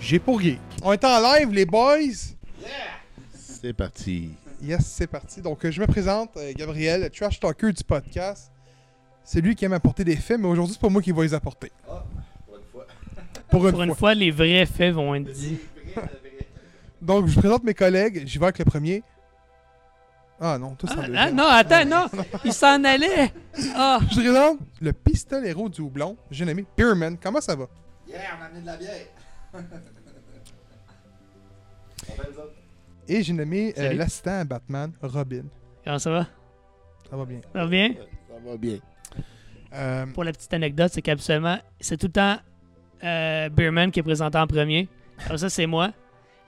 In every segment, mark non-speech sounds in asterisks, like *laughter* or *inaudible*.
J'ai pour Geek. On est en live, les boys! C'est parti. Yes, c'est parti. Donc, euh, je me présente, euh, Gabriel, le trash talker du podcast. C'est lui qui aime apporter des faits, mais aujourd'hui, c'est pas moi qui va les apporter. *laughs* Pour une Pour une fois. fois, les vrais faits vont être dits. Donc, je vous présente mes collègues. J'y vais avec le premier. Ah non, tout ça. Ah, ah, non, attends, *laughs* non! Il s'en allait! Ah! Je présente le pistolero du houblon. J'ai nommé Beerman. Comment ça va? Yeah, on a amené de la bière. Et j'ai nommé euh, l'assistant à Batman, Robin. Comment ça va? Ça va bien. Ça va bien? Ça va bien. Euh, Pour la petite anecdote, c'est qu'absolument, c'est tout le temps euh, Beerman qui est présenté en premier. Comme ça, c'est moi.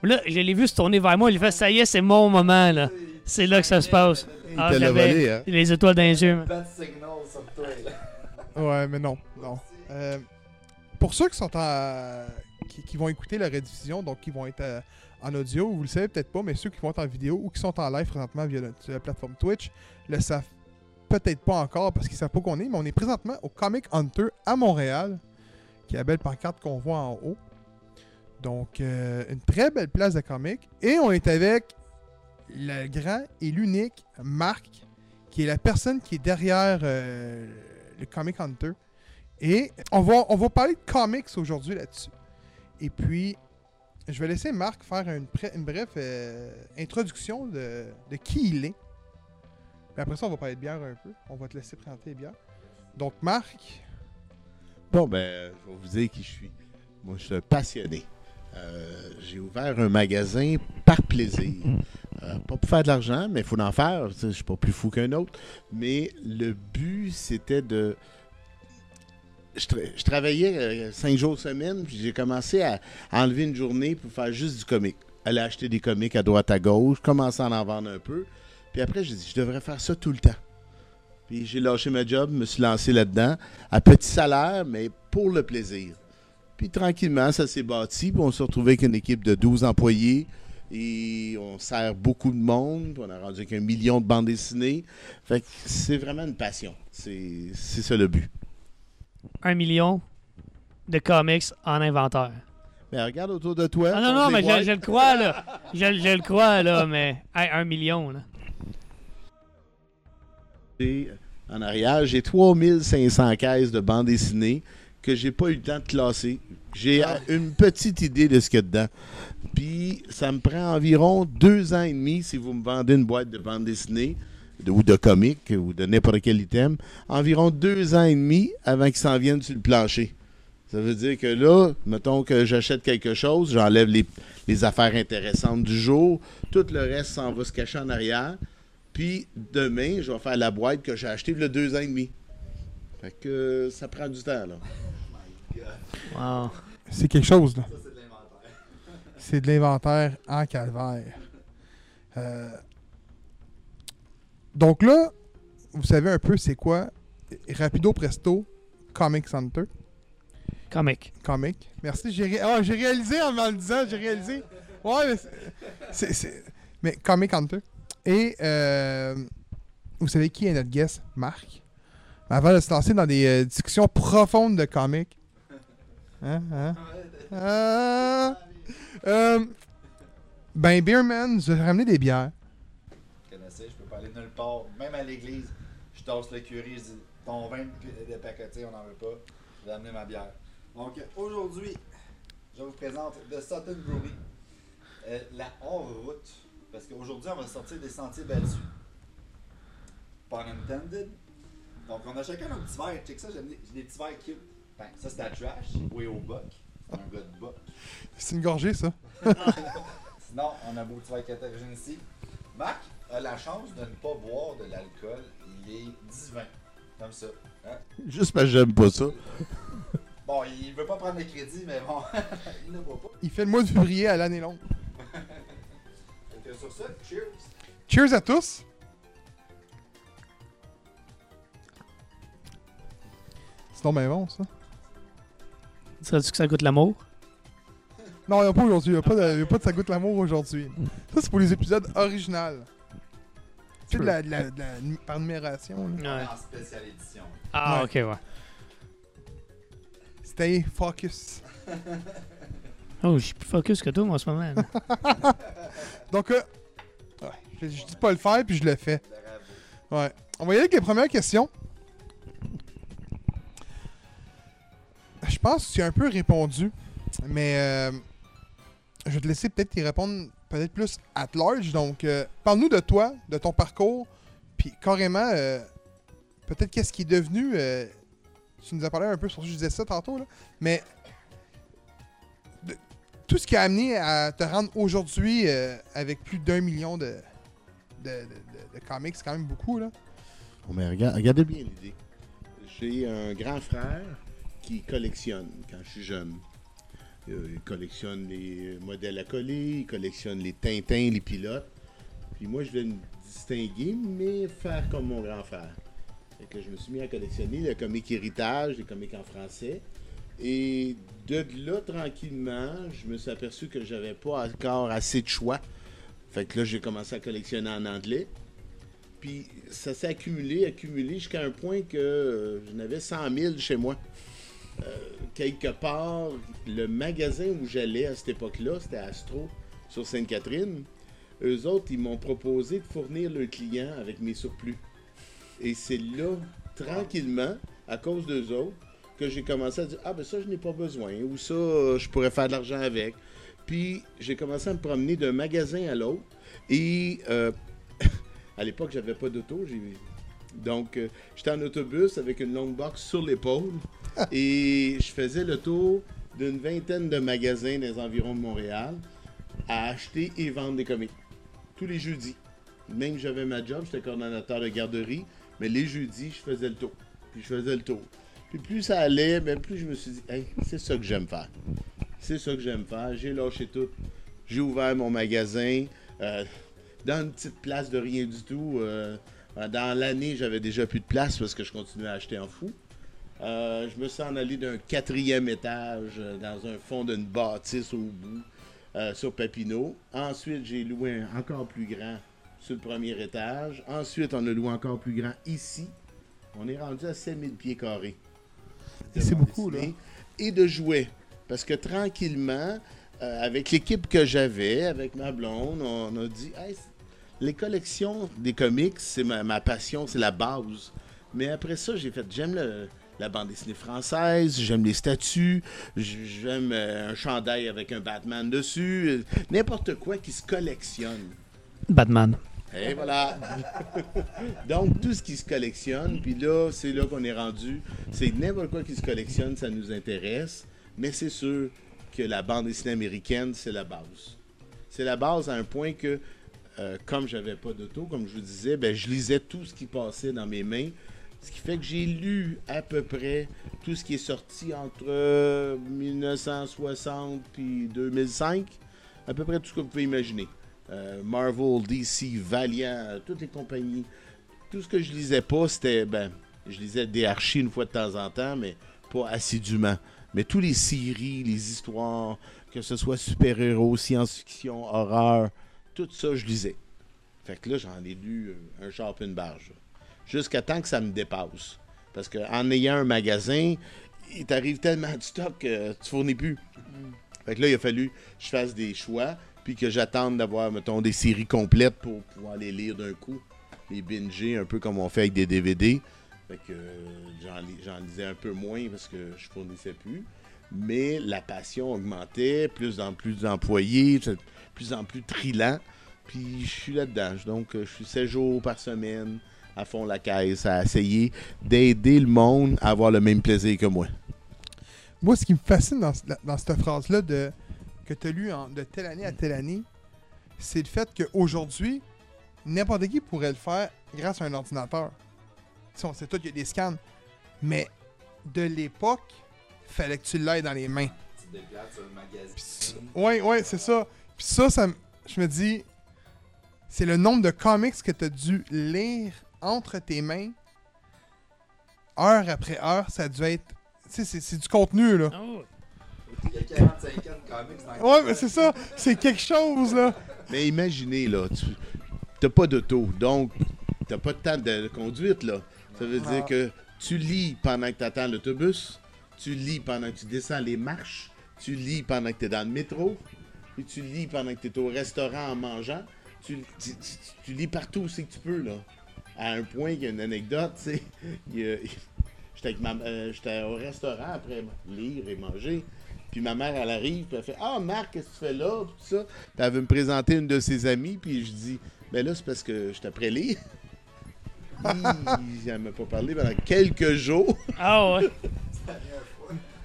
Mais Là, je l'ai vu se tourner vers moi. Il fait Ça y est, c'est mon moment, là. C'est là que ça se passe. Il Ah, volé, hein? Les étoiles dans les yeux. ouais, mais non. non. Euh, pour ceux qui sont en. Qui, vont écouter la rediffusion, donc qui vont être euh, en audio, vous le savez peut-être pas, mais ceux qui vont être en vidéo ou qui sont en live présentement via la plateforme Twitch le savent peut-être pas encore parce qu'ils savent pas qu'on est, mais on est présentement au Comic Hunter à Montréal, qui est la belle pancarte qu'on voit en haut. Donc, euh, une très belle place de comic. Et on est avec le grand et l'unique Marc, qui est la personne qui est derrière euh, le Comic Hunter. Et on va, on va parler de comics aujourd'hui là-dessus. Et puis, je vais laisser Marc faire une, une brève euh, introduction de, qui il est. Puis après ça, on va parler de bière un peu. On va te laisser présenter les bières. Donc, Marc, Bon, ben, je vais vous dire qui je suis. Moi, je suis passionné. Euh, J'ai ouvert un magasin par plaisir. Euh, pas pour faire de l'argent, mais il faut en faire. Je suis pas plus fou qu'un autre. Mais le but, c'était de. Je, tra- je travaillais euh, cinq jours semaine, puis j'ai commencé à enlever une journée pour faire juste du comic. Aller acheter des comics à droite à gauche, commencer à en vendre un peu. Puis après, j'ai dit, je devrais faire ça tout le temps. Puis j'ai lâché ma job, me suis lancé là-dedans, à petit salaire, mais pour le plaisir. Puis tranquillement, ça s'est bâti, puis on s'est retrouvé avec une équipe de 12 employés, et on sert beaucoup de monde, on a rendu avec un million de bandes dessinées. Fait que c'est vraiment une passion. C'est ça le but. Un million de comics en inventaire. Mais regarde autour de toi. Ah non, non, mais je, le crois, là. Je, je le crois, là, mais. Hey, un million, là. En arrière, j'ai 3500 caisses de bandes dessinées que j'ai pas eu le temps de classer. J'ai Ah. une petite idée de ce qu'il y a dedans. Puis ça me prend environ deux ans et demi si vous me vendez une boîte de bandes dessinées de- ou de comics ou de n'importe quel item. Environ deux ans et demi avant qu'ils s'en viennent sur le plancher. Ça veut dire que là, mettons que j'achète quelque chose, j'enlève les, les affaires intéressantes du jour, tout le reste s'en va se cacher en arrière. Puis demain, je vais faire la boîte que j'ai achetée a deux ans et demi. Fait que euh, ça prend du temps, là. Wow. c'est quelque chose, là. C'est de l'inventaire en calvaire. Euh, Donc là, vous savez un peu c'est quoi Rapido Presto Comic Center? Comic. Comic. Merci. J'ai ré- ah, réalisé en m'en le disant, j'ai réalisé. Ouais, mais c'est- Mais Comic Hunter. Et euh, vous savez qui est notre guest? Marc. Avant de se lancer dans des euh, discussions profondes de comics. Hein, hein? Ah. Euh, ben, Beerman nous a ramené des bières. Nulle part. Même à l'église, je tasse le curry, je dis ton vin de pacoté, on n'en veut pas. Je vais amener ma bière. Donc aujourd'hui, je vous présente The Sutton Brewery. Euh, la hors-route. Parce qu'aujourd'hui, on va sortir des sentiers battus. Pun intended. Donc on a chacun notre petit verre. Check ça, j'ai des petits verres cute. Ben, ça c'est la trash. Oui au buck. C'est un gars de buck. C'est une gorgée, ça. *laughs* Sinon, on a beau petit verre catégorique ici. Marc? A la chance de ne pas boire de l'alcool. Il est 10-20. Comme ça. Hein? Juste parce que j'aime pas ça. *laughs* Bon, il veut pas prendre le crédit, mais bon, *laughs* il ne boit pas. Il fait le mois de février à l'année longue. *laughs* Fait que sur ça, cheers. Cheers à tous. C'est donc bien bon, ça. Serais-tu que ça goûte l'amour? Non, il n'y a pas aujourd'hui. Il n'y a, pas de- il y a pas de Ça goûte l'amour aujourd'hui. Ça, c'est pour les épisodes originaux. Tu sais, de la, de la- de la- par numération. là. Ouais. en spéciale édition. Ah, Ouais. ok, ouais. Stay focus. Oh, je suis plus focus que toi, moi, en ce moment. *laughs* Donc, euh, ouais, je, je dis pas le faire, puis je le fais. Ouais. On va y aller avec les premières questions. Je pense que tu as un peu répondu, mais euh, je vais te laisser peut-être y répondre peut-être plus at large. Donc, euh, parle-nous de toi, de ton parcours, puis carrément, euh, peut-être qu'est-ce qui est devenu. euh, tu nous as parlé un peu sur je disais ça tantôt, là, mais tout ce qui a amené à te rendre aujourd'hui avec plus d'un million de, de, comics, c'est quand même beaucoup, là. Bon, mais regarde- regardez bien l'idée. J'ai un grand frère qui collectionne quand je suis jeune. Euh, il collectionne les modèles à coller, il collectionne les Tintins, les pilotes. Puis moi, je vais me distinguer, mais faire comme mon grand frère. Fait que je me suis mis à collectionner le comic héritage, les comics en français. Et de là, tranquillement, je me suis aperçu que j'avais pas encore assez de choix. Fait que là, j'ai commencé à collectionner en anglais. Puis ça s'est accumulé, accumulé jusqu'à un point que euh, j'en avais 100 000 chez moi. Euh, quelque part, le magasin où j'allais à cette époque-là, c'était Astro sur Sainte-Catherine. Eux autres, ils m'ont proposé de fournir le client avec mes surplus. Et c'est là, tranquillement, à cause d'eux autres, que j'ai commencé à dire Ah, ben ça, je n'ai pas besoin, ou ça, je pourrais faire de l'argent avec. Puis j'ai commencé à me promener d'un magasin à l'autre. Et euh, *laughs* à l'époque, j'avais pas d'auto. j'ai- Donc, euh, j'étais en autobus avec une longue box sur l'épaule. *laughs* et je faisais le tour d'une vingtaine de magasins dans les environs de Montréal à acheter et vendre des comics. Tous les jeudis. Même j'avais ma job, j'étais coordonnateur de garderie, mais les jeudis, je faisais le tour. Puis je faisais le tour. Puis plus ça allait, ben plus je me suis dit, hey, c'est ça que j'aime faire. C'est ça que j'aime faire. J'ai lâché tout. J'ai ouvert mon magasin euh, dans une petite place de rien du tout. euh, dans l'année, j'avais déjà plus de place parce que je continuais à acheter en fou. Euh, je me suis en allé d'un quatrième étage euh, dans un fond d'une bâtisse au bout euh, sur Papineau. Ensuite, j'ai loué un encore plus grand sur le premier étage. Ensuite, on a loué encore plus grand ici. On est rendu à 7000 pieds carrés. C'est beaucoup, là. Et de jouets. Parce que tranquillement, euh, avec l'équipe que j'avais, avec ma blonde, on a dit Hey, les collections des comics, c'est ma, ma passion, c'est la base. Mais après ça, j'ai fait j'aime le- la bande dessinée française, j'aime les statues, j'aime euh, un chandail avec un Batman dessus, euh, n'importe quoi qui se collectionne. Batman. Et voilà. *laughs* Donc, tout ce qui se collectionne, puis là, c'est là qu'on est rendu. C'est n'importe quoi qui se collectionne, ça nous intéresse. Mais c'est sûr que la bande dessinée américaine, c'est la base. C'est la base à un point que, euh, comme j'avais pas d'auto, comme je vous disais, ben, je lisais tout ce qui passait dans mes mains. Ce qui fait que j'ai lu à peu près tout ce qui est sorti entre euh, 1960 puis 2005. À peu près tout ce que vous pouvez imaginer. Euh, Marvel, DC, Valiant, euh, toutes les compagnies. Tout ce que je lisais pas, c'était. Ben, je lisais des archis une fois de temps en temps, mais pas assidûment. Mais tous les séries, les histoires, que ce soit super-héros, science-fiction, horreur, tout ça, je lisais. Fait que là, j'en ai lu euh, un char une barge. Jusqu'à temps que ça me dépasse. Parce qu'en ayant un magasin, il t'arrive tellement de stock que tu fournis plus. Fait que là, il a fallu que je fasse des choix, puis que j'attende d'avoir, mettons, des séries complètes pour pouvoir les lire d'un coup, les binger, un peu comme on fait avec des DVD. Fait que euh, j'en lis- j'en lisais un peu moins parce que je fournissais plus. Mais la passion augmentait, plus en plus d'employés, de plus en plus trillant. Puis je suis là-dedans. Donc, euh, je suis 7 jours par semaine à fond la caisse, à essayer d'aider le monde à avoir le même plaisir que moi. Moi, ce qui me fascine dans, ce- dans cette phrase-là de, que tu as lu en- de telle année à telle année, c'est le fait qu'aujourd'hui, n'importe qui pourrait le faire grâce à un ordinateur. Tu sais, on sait tout qu'il y a des scans. Mais de l'époque, fallait que tu l'aies dans les mains. Tu te déplaces sur le magazine. Ouais, ouais, c'est ça. Puis ça, ça je me dis, c'est le nombre de comics que tu as dû lire entre tes mains, heure après heure, ça a dû être. Tu sais, c'est- c'est du contenu, là. Oh, Il y a 45 ans de comics dans Ouais, mais c'est ça. C'est quelque chose, là. Mais imaginez, là, tu n'as pas d'auto, donc tu pas de temps de conduite, là. Ça veut Ah. dire que tu lis pendant que tu attends l'autobus, tu lis pendant que tu descends les marches, tu lis pendant que tu es dans le métro, et tu lis pendant que tu es au restaurant en mangeant. Tu, tu- tu- tu lis partout où c'est que tu peux, là. À un point, il y a une anecdote, tu sais. *laughs* *laughs* J'étais euh, j'étais au restaurant après lire et manger. Puis ma mère, elle arrive, puis elle fait Ah, Marc, qu'est-ce que tu fais là? Puis tout ça. Puis elle veut me présenter une de ses amies, puis je dis Ben là, c'est parce que je après lire. *laughs* Hi, elle m'a pas parlé pendant quelques jours. Ah ouais.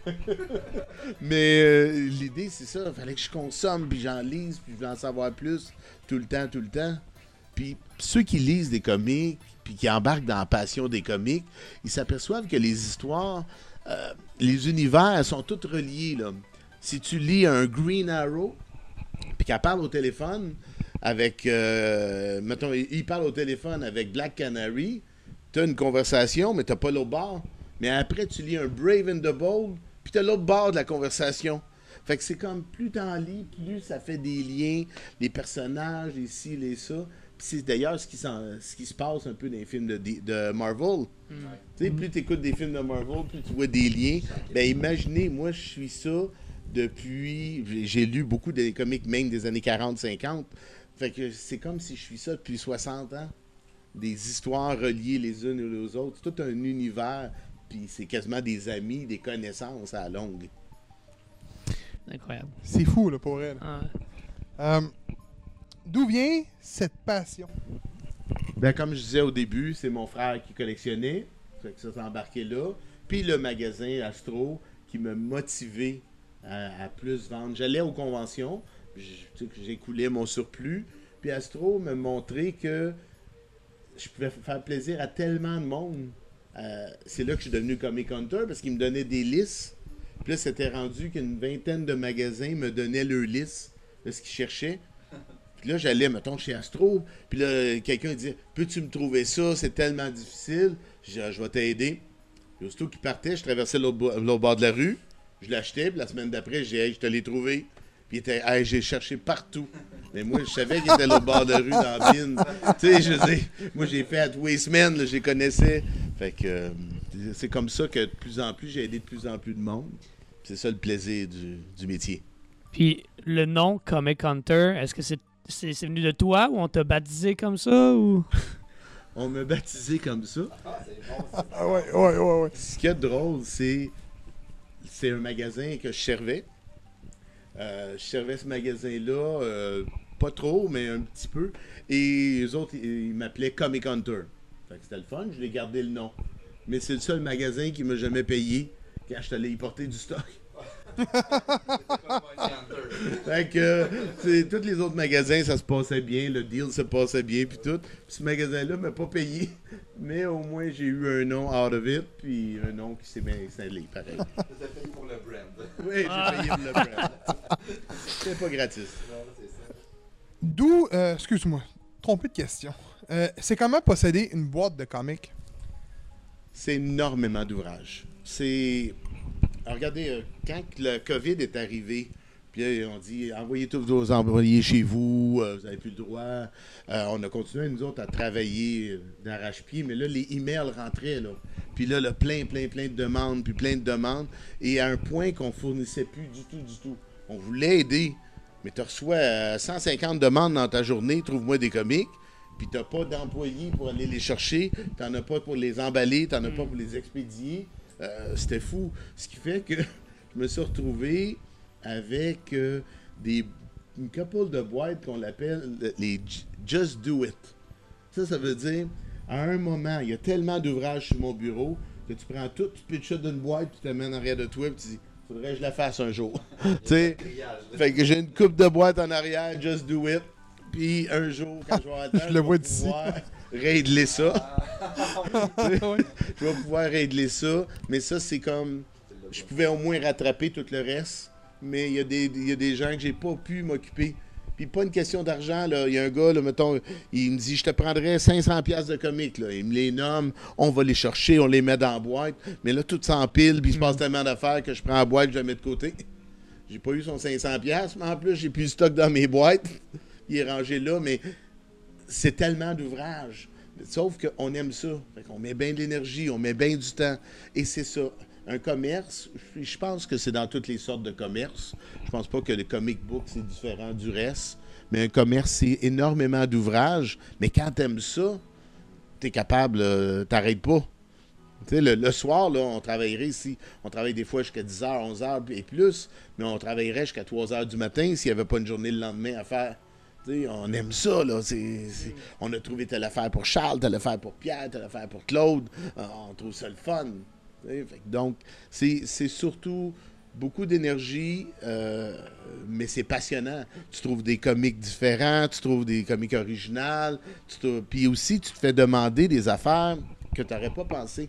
*laughs* Mais euh, l'idée, c'est ça. Fallait que je consomme, puis j'en lise, puis je veux en savoir plus tout le temps, tout le temps. Puis ceux qui lisent des comics, puis qui embarquent dans la passion des comics, ils s'aperçoivent que les histoires, euh, les univers sont tous reliés. Là. Si tu lis un Green Arrow, puis qu'elle parle au téléphone avec, euh, mettons, il parle au téléphone avec Black Canary, t'as une conversation, mais t'as pas l'autre bord. Mais après, tu lis un Brave and the Bold, puis t'as l'autre bord de la conversation. Fait que c'est comme plus t'en lis, plus ça fait des liens, les personnages, les ci, les ça. Puis c'est d'ailleurs ce qui, s'en- ce qui se passe un peu dans les films de, de Marvel. Tu sais, plus tu écoutes des films de Marvel, plus tu vois des liens. Ben imaginez, moi je suis ça depuis. j'ai- J'ai lu beaucoup des comics même des années 40-50. Fait que c'est comme si je suis ça depuis 60 ans. Des histoires reliées les unes aux autres. C'est tout un univers. Puis c'est quasiment des amis, des connaissances à la longue. Incroyable. C'est fou, là, pour elle. Ah, Euh, D'où vient cette passion? Ben, comme je disais au début, c'est mon frère qui collectionnait. Fait que ça s'est embarqué là. Puis le magasin Astro qui m'a motivé à, à plus vendre. J'allais aux conventions, j'écoulais mon surplus. Puis Astro me montrait que je pouvais faire plaisir à tellement de monde. Euh, c'est là que je suis devenu Comic Hunter parce qu'il me donnait des listes. Puis là, c'était rendu qu'une vingtaine de magasins me donnaient leur liste de ce qu'ils cherchaient. Puis là, j'allais, mettons, chez Astro. Puis là, quelqu'un disait Peux-tu me trouver ça? C'est tellement difficile. Je Ah, Je vais t'aider. Puis aussitôt qu'il partait, je traversais l'autre bo- l'autre bord de la rue. Je l'achetais. Puis la semaine d'après, j'ai dit Hey, je te l'ai trouvé. Puis il était Hey, j'ai cherché partout. Mais moi, je savais qu'il était l'autre bord de la rue dans la tu sais, je dis Moi, j'ai fait à tous les semaines, je les connaissais. Fait que euh, c'est comme ça que de plus en plus, j'ai aidé de plus en plus de monde. C'est ça le plaisir du, du métier. Puis le nom Comic Hunter, est-ce que c'est c'est c'est venu de toi ou on t'a baptisé comme ça ou? *laughs* On m'a baptisé comme ça. Ah, c'est bon. Ah ouais, ouais, ouais, ouais. Ce qui est drôle, c'est c'est un magasin que je servais. Euh, je servais ce magasin-là, euh, pas trop, mais un petit peu. Et les autres, ils m'appelaient Comic Hunter. Fait que c'était le fun, je l'ai gardé le nom. Mais c'est le seul magasin qui m'a jamais payé quand je suis allé y porter du stock. *laughs* Fait que, euh, c'est- tous les autres magasins, ça se passait bien, le deal se passait bien, puis tout. Puis ce magasin-là m'a pas payé, mais au moins j'ai eu un nom out of it, puis un nom qui s'est bien installé, pareil. Vous avez payé pour le brand. Oui, j'ai payé pour le brand. C'est pas gratis. Non, c'est ça. D'où, euh, excuse-moi, trompé de question. Euh, c'est comment posséder une boîte de comics? C'est énormément d'ouvrages. C'est. Regardez, euh, quand le COVID est arrivé, Puis là, on dit envoyez tous vos employés chez vous, euh, vous n'avez plus le droit. Euh, on a continué, nous autres, à travailler euh, d'arrache-pied, mais là, les emails rentraient. Là. Puis là, le plein, plein, plein de demandes, puis plein de demandes. Et à un point qu'on fournissait plus du tout, du tout. On voulait aider, mais tu reçois euh, 150 demandes dans ta journée, trouve-moi des comiques, puis tu n'as pas d'employés pour aller les chercher, tu n'en as pas pour les emballer, tu n'en as pas pour les expédier. Euh, C'était fou. Ce qui fait que *laughs* je me suis retrouvé avec euh, des, une couple de boîtes qu'on appelle les Just Do It. Ça, ça veut dire, à un moment, il y a tellement d'ouvrages sur mon bureau que tu prends tout, tu pitches ça d'une boîte, tu t'amènes en arrière de toi, puis tu dis, faudrait que je la fasse un jour. *laughs* tu sais, fait que j'ai une coupe de boîtes en arrière, Just Do It. Puis un jour, quand je vais *laughs* attendre, Je le vois d'ici. régler ça. *laughs* Ouais. je vais pouvoir régler ça. Mais ça, c'est comme. Je pouvais au moins rattraper tout le reste. Mais il y, a des- y a des gens que j'ai pas pu m'occuper. Puis pas une question d'argent, là. Il y a un gars, là, mettons, il me dit Je te prendrais 500$ piastres de comiques, là. Il me les nomme, on va les chercher, on les met dans la boîte. Mais là, tout s'empile, puis il se passe tellement d'affaires que je prends la boîte, je la mets de côté. J'ai pas eu son 500$, piastres, mais en plus, j'ai plus de stock dans mes boîtes. Il est rangé là, mais c'est tellement d'ouvrages. Sauf qu'on aime ça. Qu'on met bien de l'énergie, on met bien du temps. Et c'est ça. Un commerce, je pense que c'est dans toutes les sortes de commerces. Je pense pas que le comic book, c'est différent du reste. Mais un commerce, c'est énormément d'ouvrages. Mais quand t'aimes ça, t'es capable, euh, t'arrêtes pas. Le soir, là, on travaillerait ici. On travaille des fois jusqu'à 10h, 11h et plus, mais on travaillerait jusqu'à 3h du matin s'il n'y avait pas une journée le lendemain à faire. On aime ça, là. On a trouvé telle affaire pour Charles, telle affaire pour Pierre, telle affaire pour Claude. Euh, on trouve ça le fun. Donc, c'est surtout beaucoup d'énergie, euh, mais c'est passionnant. Tu trouves des comiques différents, tu trouves des comiques originales, tu puis aussi, tu te fais demander des affaires que tu n'aurais pas pensé.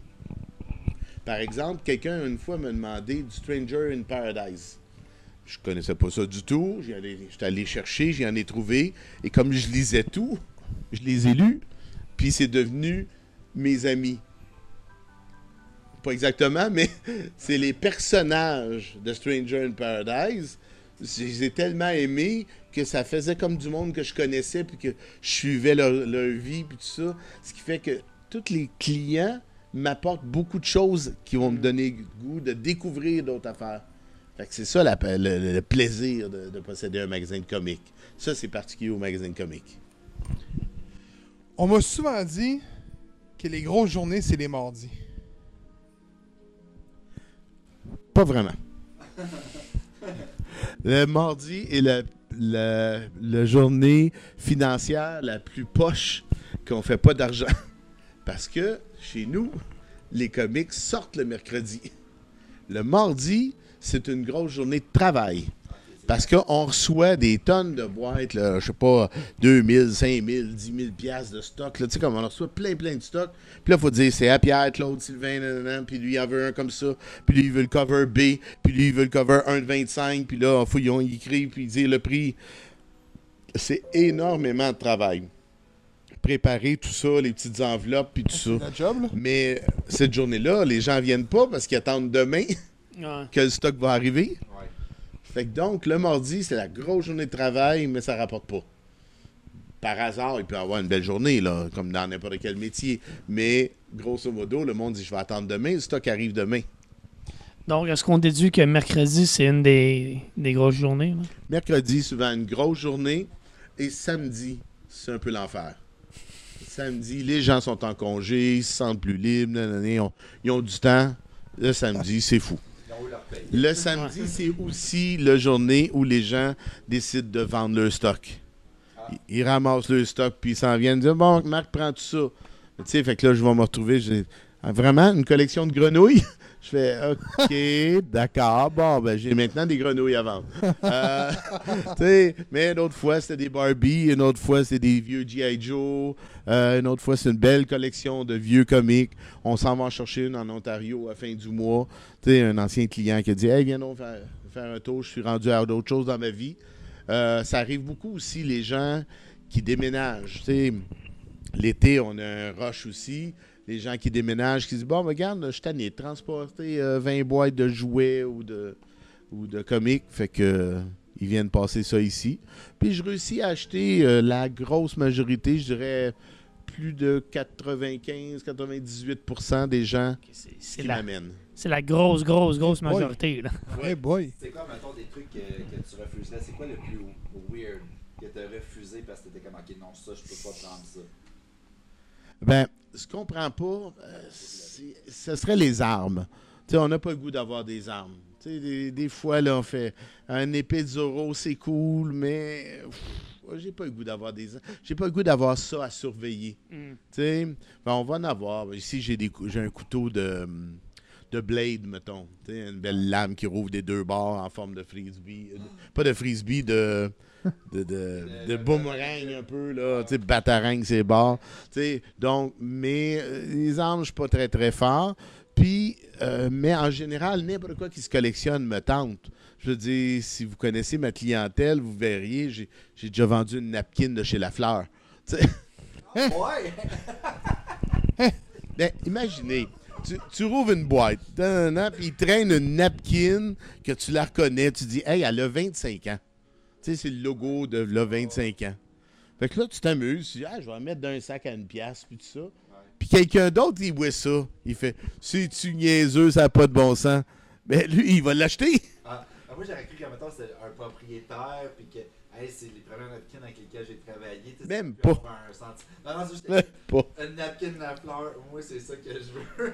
Par exemple, quelqu'un une fois m'a demandé du Stranger in Paradise. Je connaissais pas ça du tout. J'étais allé chercher, j'y en ai trouvé. Et comme je lisais tout, je les ai lus. Puis c'est devenu mes amis. Pas exactement, mais *laughs* c'est les personnages de Stranger in Paradise. Je les ai tellement aimés que ça faisait comme du monde que je connaissais puis que je suivais leur, leur vie puis tout ça. Ce qui fait que tous les clients m'apportent beaucoup de choses qui vont me donner goût de découvrir d'autres affaires. Fait que c'est ça la- le, le- le plaisir de, de posséder un magasin de comics. Ça, c'est particulier au magasin de comics. On m'a souvent dit que les grosses journées, c'est les mardis. Pas vraiment. *laughs* le mardi est la, la, la journée financière la plus poche qu'on fait pas d'argent. *laughs* Parce que chez nous, les comics sortent le mercredi. Le mardi, c'est une grosse journée de travail. Parce qu'on reçoit des tonnes de boîtes, là, je sais pas, 2000, 5000, 10 000 piastres de stock. là. Tu sais, comme on reçoit plein, plein de stock. Puis là, il faut dire, c'est à Pierre, Claude, Sylvain, nanana, puis lui, il en veut un comme ça. Puis lui, il veut le cover B. Puis lui, il veut le cover 1 de 25. Puis là, faut, ils ont écrit, puis dire le prix. C'est énormément de travail. Préparer tout ça, les petites enveloppes, puis tout ça. Job, là? Mais cette journée-là, les gens viennent pas parce qu'ils attendent demain *laughs* Ouais. que le stock va arriver. Ouais. Fait que donc, le mardi, c'est la grosse journée de travail, mais ça rapporte pas. Par hasard, il peut y avoir une belle journée, là, comme dans n'importe quel métier. Mais, grosso modo, le monde dit, je vais attendre demain, le stock arrive demain. Donc, est-ce qu'on déduit que mercredi, c'est une des, des grosses journées? là? Mercredi, souvent une grosse journée. Et samedi, c'est un peu l'enfer. Samedi, les gens sont en congé, ils se sentent plus libres, nanana, ils, ont, ils ont du temps. Le samedi, c'est fou. Le samedi, c'est aussi la journée où les gens décident de vendre leur stock. Ils, ils ramassent leur stock, puis ils s'en viennent dire Bon, Marc, prends tout ça. Tu sais, fait que là, je vais me retrouver. J'ai ah, vraiment une collection de grenouilles. Je fais OK, d'accord. Bon, ben, j'ai maintenant des grenouilles à vendre. Euh, *laughs* mais une autre fois, c'était des Barbie. Une autre fois, c'est des vieux G.I. Joe. Euh, une autre fois, c'est une belle collection de vieux comics. On s'en va en chercher une en Ontario à la fin du mois. Un ancien client qui a dit Hey, viens donc faire, faire un tour, je suis rendu à d'autres choses dans ma vie. Euh, ça arrive beaucoup aussi, les gens qui déménagent. L'été, on a un rush aussi. Les gens qui déménagent, qui disent Bon, regarde, je suis tanné de transporter euh, 20 boîtes de jouets ou de, ou de comics. Fait que. euh, ils viennent passer ça ici. Puis je réussis à acheter euh, la grosse majorité, je dirais plus de 95-98% des gens Ok, c'est- C'est qui la, m'amènent. c'est la grosse, grosse, grosse Boy. majorité. Là. Hey boy. C'est quoi, mettons, des trucs que, que tu refuserais C'est quoi le plus weird que tu as refusé parce que t'étais comme, ok, non, ça, je peux pas prendre ça? Ben, ce qu'on prend pas, euh, ce serait les armes. Tu sais, on n'a pas le goût d'avoir des armes. Des, des fois, là, on fait un épée de Zoro, c'est cool, mais j'ai pas le goût d'avoir des. J'ai pas le goût d'avoir ça à surveiller. Mm. Ben, on va en avoir. Ici, j'ai des cou- j'ai un couteau de, de blade, mettons. Une belle lame qui rouvre des deux bords en forme de frisbee. Euh, Pas de frisbee, de, de, de, de boomerang un peu, là. Tu sais, batarang, c'est bords. Tu sais, donc, mais euh, les armes, je suis pas très, très fort. Puis, euh, mais en général, n'importe quoi qui se collectionne me tente. Je veux dire, si vous connaissez ma clientèle, vous verriez, j'ai j'ai déjà vendu une napkin de chez La Fleur. *laughs* Ouais! Ben, imaginez, tu, tu rouvres une boîte, puis il traîne une napkin que tu la reconnais, tu dis, hey, elle a 25 ans. Tu sais, c'est le logo de là, 25 ans. Fait que là, tu t'amuses, tu dis, ah, je vais en mettre dans un sac à une pièce, puis tout ça. Puis quelqu'un d'autre, il voit ça. Il fait, c'est-tu niaiseux, ça n'a pas de bon sens? Ben, lui, il va l'acheter. Ah, ah, moi, j'aurais cru que, mettons, c'était un propriétaire, puis que, hey, c'est les premiers napkins avec lesquels j'ai travaillé. Même pas. un senti- Non, non, juste Même pas. une napkin de la fleur. Moi, c'est ça que je veux.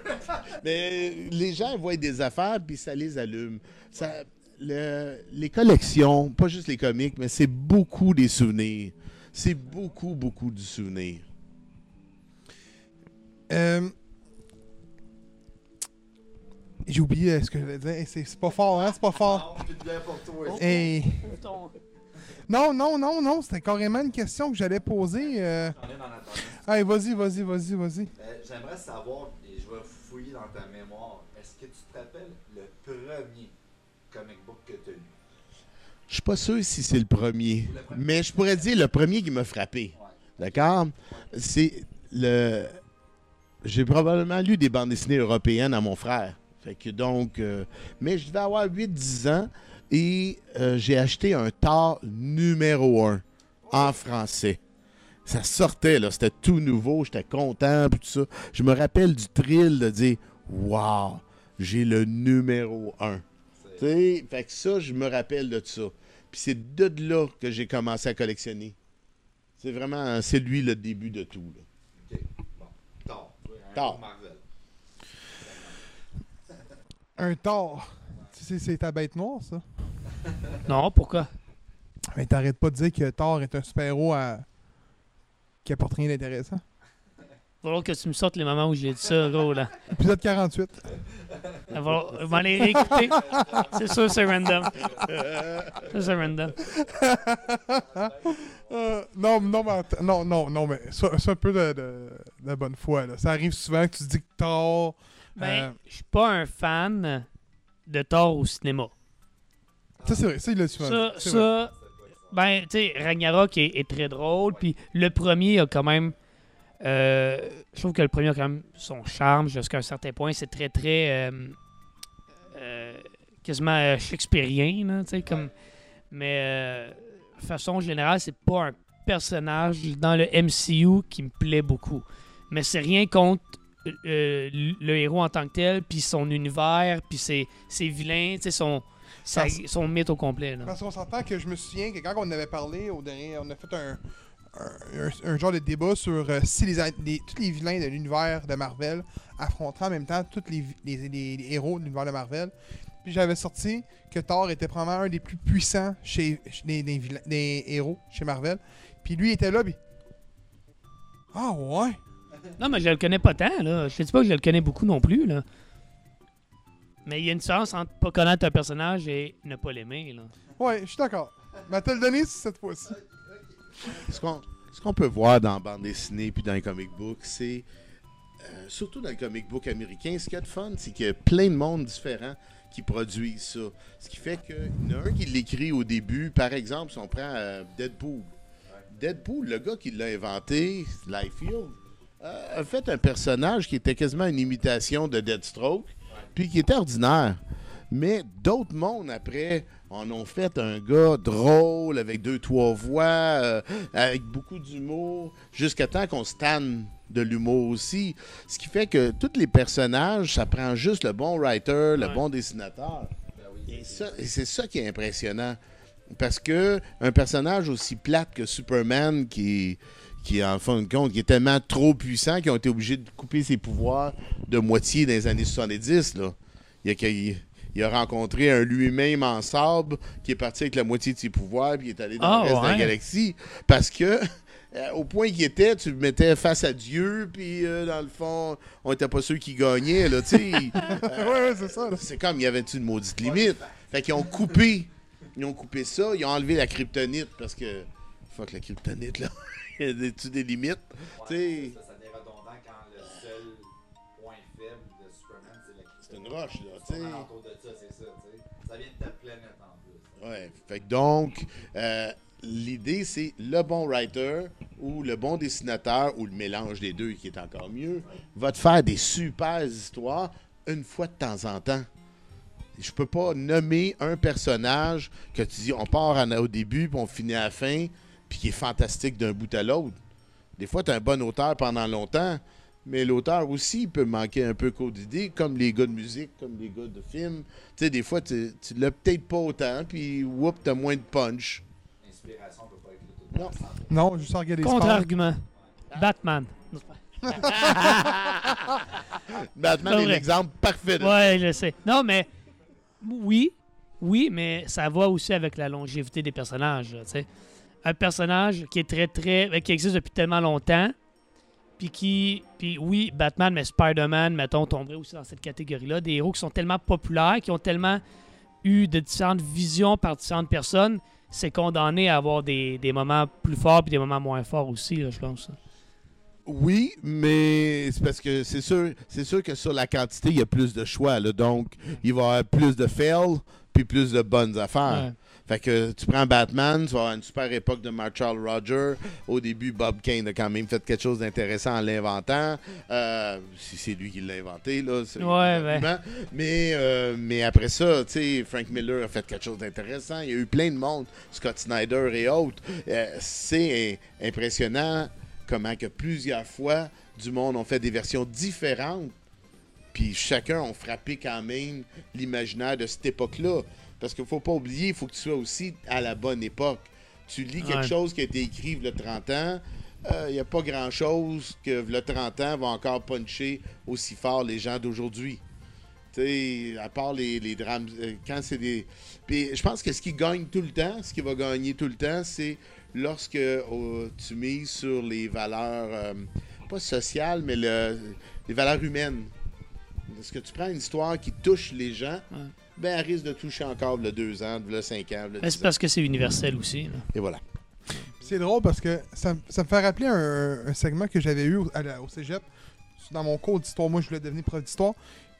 Mais les gens voient des affaires, puis ça les allume. Ça, le- les collections, pas juste les comics, mais c'est beaucoup des souvenirs. C'est beaucoup, beaucoup du souvenir. Euh, J'ai oublié euh, ce que je voulais dire. C'est c'est pas fort, hein? C'est pas fort. Hey. Ton- Non, non, non, non. C'était carrément une question que j'allais poser. euh. Allez, vas-y, vas-y, vas-y, vas-y. Euh, J'aimerais savoir, et je vais fouiller dans ta mémoire, est-ce que tu te rappelles le premier comic Je suis pas sûr si c'est le premier, mais je pourrais dire le premier qui m'a frappé. D'accord? C'est le. J'ai probablement lu des bandes dessinées européennes à mon frère. Fait que donc. euh, mais je devais avoir 8-10 ans et euh, j'ai acheté un Thor numéro 1 en français. Ça sortait, là. C'était tout nouveau. J'étais content, ça. Je me rappelle du thrill de dire Waouh, j'ai le numéro 1. Fait que ça, je me rappelle de ça. Puis c'est de là que j'ai commencé à collectionner. C'est vraiment, c'est lui le début de tout. là. Ok, bon. Thor. un Thor. Marvel. *laughs* Un tort. Tu sais, c'est ta bête noire, ça. *laughs* Non, pourquoi? Mais t'arrêtes pas de dire que Thor est un super-héros à... qui apporte rien d'intéressant. Falloir que tu me sortes les moments où j'ai dit ça, gros, là. Épisode 48. Il va falloir- je vais aller réécouter. C'est sûr, c'est random. Ça, c'est random. Euh, non, non, mais non, non, non, mais c'est un peu de, de, de bonne foi. Là. Ça arrive souvent que tu dis que Thor. Ben, euh, je suis pas un fan de Thor au cinéma. ça, c'est vrai, ça, il l'a souvent Ça, vrai. ben, tu sais, Ragnarok est, est très drôle, puis le premier a quand même. Euh, je trouve que le premier a quand même son charme jusqu'à un certain point. C'est très, très. euh, euh, quasiment shakespearien, là, tu sais, comme. Mais, de façon générale, c'est pas un personnage dans le MCU qui me plaît beaucoup. Mais c'est rien contre le héros en tant que tel, puis son univers, puis ses, ses vilains, tu sais, son, sa- son mythe au complet. Là. Parce qu'on s'entend que je me souviens que quand on avait parlé au dernier, on a fait un, un, genre de débat sur euh, si les, les- tous les vilains de l'univers de Marvel affronteraient en même temps tous les, héros de l'univers de Marvel. Puis j'avais sorti que Thor était probablement un des plus puissants chez, vilains- des héros chez Marvel. Puis lui était là, puis. Ah ouais! Non, mais je le connais pas tant, là. Je te dis pas que je le connais beaucoup non plus, là. Mais il y a une différence entre pas connaître un personnage et ne pas l'aimer, là. Ouais, je suis d'accord. Mais te le donné cette fois-ci. Ce qu'on peut voir dans la bande dessinée puis dans les comic books, c'est euh, surtout dans le comic book américain, ce qu'il y a de fun, c'est qu'il y a plein de monde différents qui produisent ça. Ce qui fait qu'il y en a un qui l'écrit au début. Par exemple, si on prend euh, Deadpool. Deadpool, le gars qui l'a inventé, Liefeld, euh, a fait un personnage qui était quasiment une imitation de Deathstroke, puis qui était ordinaire. Mais d'autres mondes, après, en ont fait un gars drôle, avec deux, trois voix, euh, avec beaucoup d'humour, jusqu'à temps qu'on se tanne de l'humour aussi. Ce qui fait que tous les personnages, ça prend juste le bon writer, le Ouais. bon dessinateur. Ben oui. Et, c'est ça qui est impressionnant. Parce que un personnage aussi plate que Superman, qui, qui en fin de compte, qui est tellement trop puissant qu'ils ont été obligés de couper ses pouvoirs de moitié dans les années 70. Là. Il, a, qu'il- il a rencontré un lui-même en sable qui est parti avec la moitié de ses pouvoirs puis il est allé dans Ah, le reste de la galaxie. Parce que euh, au point qu'il était, tu le mettais face à Dieu, puis euh, dans le fond, on était pas ceux qui gagnaient, là, tu sais. ouais, *laughs* ouais, c'est ça. là. C'est comme, il y avait une maudite limite? Fait qu'ils ont coupé. Ils ont coupé ça. Ils ont enlevé la kryptonite parce que. Fuck la kryptonite, là. *laughs* Il y a des, des limites? Tu sais. Une roche, là, C'est tu sais. autour de ça, vient de ta planète en plus. Ouais. Fait que donc, euh, l'idée, c'est le bon writer ou le bon dessinateur ou le mélange des deux qui est encore mieux, va te faire des super histoires une fois de temps en temps. Je peux pas nommer un personnage que tu dis on part en- au début puis on finit à la fin puis qui est fantastique d'un bout à l'autre. Des fois, tu es un bon auteur pendant longtemps, mais l'auteur aussi peut manquer un peu qu'au d'idées, comme les gars de musique, comme les gars de film. Tu sais, des fois, tu, tu l'as peut-être pas autant, puis whoop, t'as moins de punch. L'inspiration peut pas être tout Non. Non, juste regarder les sports. Contre-argument. Batman. *laughs* Batman est l'exemple parfait de Ouais, je sais. Non, mais oui, oui, mais ça va aussi avec la longévité des personnages. là, tu sais. Un personnage qui est très, très. qui existe depuis tellement longtemps, puis qui. Puis oui, Batman, mais Spider-Man, mettons, tomberait aussi dans cette catégorie-là. Des héros qui sont tellement populaires, qui ont tellement eu de différentes visions par différentes personnes, c'est condamné à avoir des, des moments plus forts puis des moments moins forts aussi, là, je pense. Oui, mais c'est parce que c'est sûr, c'est sûr que sur la quantité, il y a plus de choix. là. donc, il va y avoir plus de fails puis plus de bonnes affaires. Ouais. Fait que tu prends Batman, tu vas avoir une super époque de Marshall Roger. Au début, Bob Kane a quand même fait quelque chose d'intéressant en l'inventant. Euh, si c'est lui qui l'a inventé, là. c'est Ouais, argument. Mais, euh, mais après ça, tu sais, Frank Miller a fait quelque chose d'intéressant. Il y a eu plein de monde, Scott Snyder et autres. Euh, c'est im- impressionnant comment que plusieurs fois, du monde ont fait des versions différentes. Puis chacun ont frappé quand même l'imaginaire de cette époque-là. Parce qu'il faut pas oublier, il faut que tu sois aussi à la bonne époque. Tu lis quelque chose qui a été écrit il y a 30 ans, il n'y a pas grand-chose que le 30 ans va encore puncher aussi fort les gens d'aujourd'hui. Tu sais, à part les, les drames, euh, quand c'est des... Puis je pense que ce qui gagne tout le temps, ce qui va gagner tout le temps, c'est lorsque euh, tu mises sur les valeurs, euh, pas sociales, mais le- les valeurs humaines. Est-ce que tu prends une histoire qui touche les gens, Ouais. Ben elle risque de toucher encore le 2 ans, le 5 ans, le Mais 10 c'est parce que c'est universel aussi. là. Et voilà. C'est drôle parce que ça, me- ça me fait rappeler un, un segment que j'avais eu au, à la- au cégep. Dans mon cours d'histoire, moi, je voulais devenir prof d'histoire.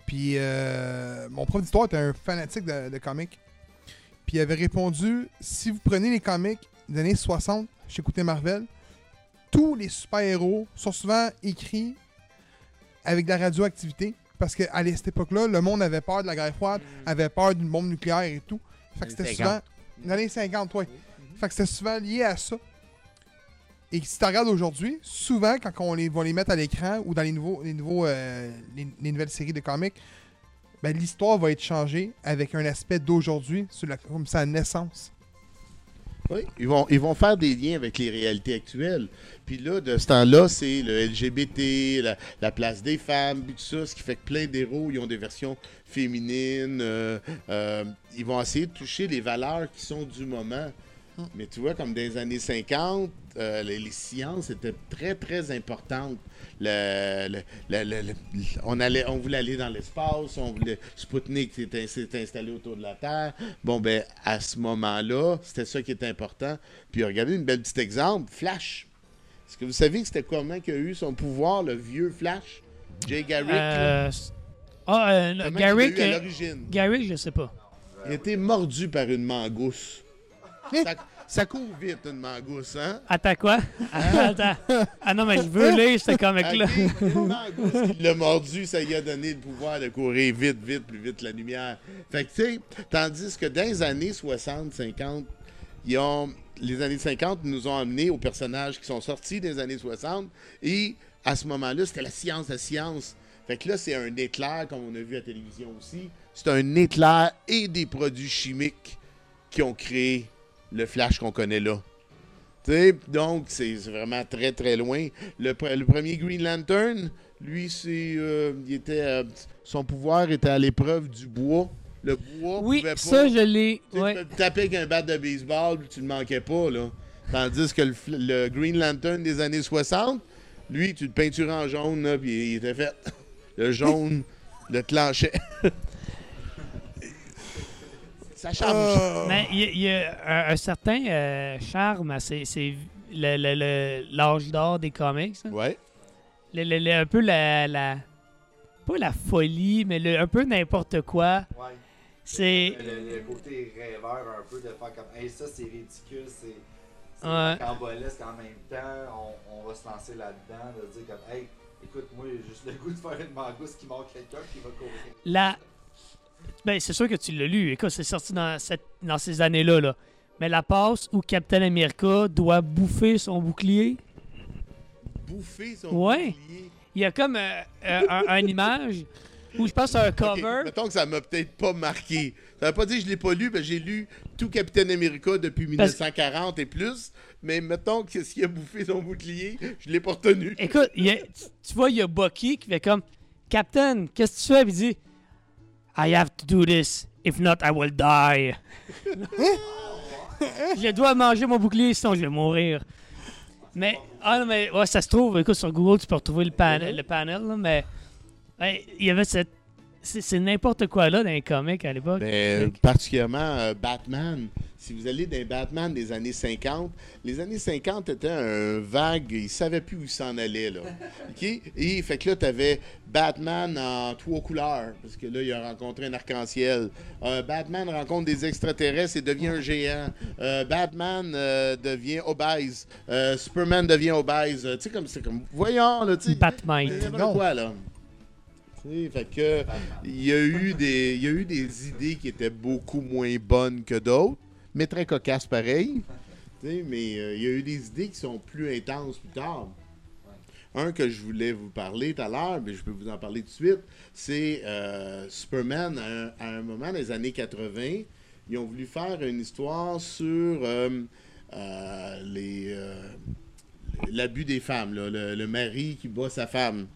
Puis euh, mon prof d'histoire était un fanatique de, de comics. Puis il avait répondu si vous prenez les comics des années 60 chez Écouté Marvel, tous les super-héros sont souvent écrits avec de la radioactivité. Parce qu'à cette époque-là, le monde avait peur de la guerre froide, avait peur d'une bombe nucléaire et tout. Fait que c'était souvent. Dans les 50, oui. Fait que c'était souvent lié à ça. Et si tu regardes aujourd'hui, souvent, quand on les, va les mettre à l'écran ou dans les, nouveaux, les, nouveaux, euh, les, les nouvelles séries de comics, ben, l'histoire va être changée avec un aspect d'aujourd'hui, sur la, comme sa naissance. Oui, ils vont, ils vont faire des liens avec les réalités actuelles. Puis là, de ce temps-là, c'est le LGBT, la, la place des femmes, tout ça, ce qui fait que plein d'héros, ils ont des versions féminines. euh, euh, ils vont essayer de toucher les valeurs qui sont du moment. Mais tu vois, comme dans les années 50, euh, les, les sciences étaient très, très importantes. Le- le- le- le- le- on, allait, on voulait aller dans l'espace, on voulait... Sputnik s'est s'est installé autour de la Terre. Bon, ben, à ce moment-là, c'était ça qui était important. Puis regardez une belle petit exemple, Flash. Est-ce que vous savez que c'était comment qu'il a eu son pouvoir, le vieux Flash? Jay Garrick? Euh, ah, euh, Garrick, euh, l'origine? Garrick, je sais pas. Il a été mordu par une mangousse. Ça, Ça court vite, une mangouste, hein? Attends quoi? *laughs* Attends. Ah non, mais je veux lire ce comic-là. Une *laughs* mangouste qui l'a mordu, ça lui a donné le pouvoir de courir vite, vite, plus vite la lumière. Fait que, tu sais, tandis que dans les années 60, 50, ils ont, les années 50 nous ont amenés aux personnages qui sont sortis des années 60. Et à ce moment-là, c'était la science, la science. Fait que là, c'est un éclair, comme on a vu à la télévision aussi. C'est un éclair et des produits chimiques qui ont créé le Flash qu'on connaît là. Tu sais, donc, c'est vraiment très, très loin. Le, pre- le premier Green Lantern, lui, c'est, euh, il était, euh, son pouvoir était à l'épreuve du bois. Le bois Oui, pouvait pas... ça, je l'ai. Ouais. tu taper avec un bat de baseball, tu ne manquais pas, là. Tandis que le, Green Lantern des années 60, lui, tu le peinturais en jaune, là, puis il était fait. Le jaune le clenchait. *laughs* Ça change. Mais il y, a- y a un, un certain euh, charme à ces- ces- le- le- le- l'âge d'or des comics. hein. Ouais. Le- le- le- un peu la, la- Pas la folie, mais le- un peu n'importe quoi. Ouais. C'est. Le, le côté rêveur un peu de faire comme hey ça c'est ridicule, c'est c'est Ouais. cambolesque en même temps, on, on va se lancer là-dedans, de dire comme hey écoute moi j'ai juste le goût de faire une mangouste qui mord quelqu'un qui va courir. La. Ben, c'est sûr que tu l'as lu. Écoute, c'est sorti dans, cette, dans ces années-là. Là. Mais la passe où Captain America doit bouffer son bouclier, Bouffer son Ouais. bouclier. il y a comme euh, euh, un, un image où je pense à un cover. mettons que ça m'a peut-être pas marqué. Ça veut pas dire que je l'ai pas lu, mais j'ai lu tout Capitaine America depuis 1940 et plus. Mais mettons que s'il a bouffé son bouclier, je l'ai pas retenu. Écoute, il y a- tu, tu vois, il y a Bucky qui fait comme Captain, qu'est-ce que tu fais? Puis il dit I have to do this. If not, I will die. *laughs* je dois manger mon bouclier, sinon je vais mourir. Mais, ah non, mais ouais, ça se trouve, écoute, sur Google, tu peux retrouver le, panel, le panel, là, mais ouais, il y avait cette. C'est n'importe quoi là dans les comics à l'époque. Ben, particulièrement euh, Batman. Si vous allez dans les Batman des années 50, les années 50 étaient un vague, ils savaient plus où ils s'en allaient. Là. *laughs* OK? Et fait que là, tu avais Batman en trois couleurs, parce que là, il a rencontré un arc-en-ciel. Euh, Batman rencontre des extraterrestres et devient un géant. Euh, Batman euh, devient obèse. Euh, Superman devient obèse. Euh, Tu sais, comme c'est comme. Voyons, là, tu sais. Batman. Non. quoi, là? Fait que il y a eu des il y a eu des idées qui étaient beaucoup moins bonnes que d'autres, mais très cocasses pareil. Mais euh, il y a eu des idées qui sont plus intenses plus tard. Un que je voulais vous parler tout à l'heure, mais je peux vous en parler tout de suite, c'est euh, Superman. À un, à un moment des années 80, ils ont voulu faire une histoire sur euh, les l'abus des femmes, là, le, le mari qui bat sa femme.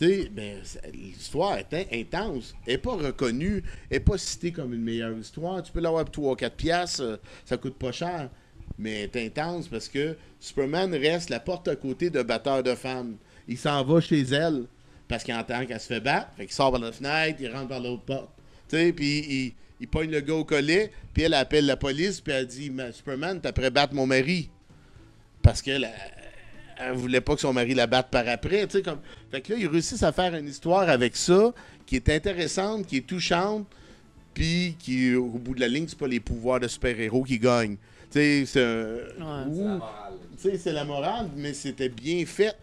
Ben, l'histoire est in- intense. Elle n'est pas reconnue. Elle n'est pas citée comme une meilleure histoire. Tu peux l'avoir pour 3 ou 4 piastres. euh, ça coûte pas cher. Mais elle est intense parce que Superman reste la porte à côté de batteur de femmes. Il s'en va chez elle parce qu'il entend qu'elle se fait battre. Fait sort par la fenêtre, il rentre par l'autre porte. Puis il, il pogne le gars au collet, puis elle appelle la police, puis elle dit Ma- Superman, t'as prêt battre mon mari? Parce qu'elle elle voulait pas que son mari la batte par après. tu sais, Comme... Fait que là, ils réussissent à faire une histoire avec ça qui est intéressante, qui est touchante, puis qui, au bout de la ligne, c'est pas les pouvoirs de super-héros qui gagnent. Tu sais, c'est un- Ouais. C'est la morale. tu sais, c'est la morale, mais c'était bien fait.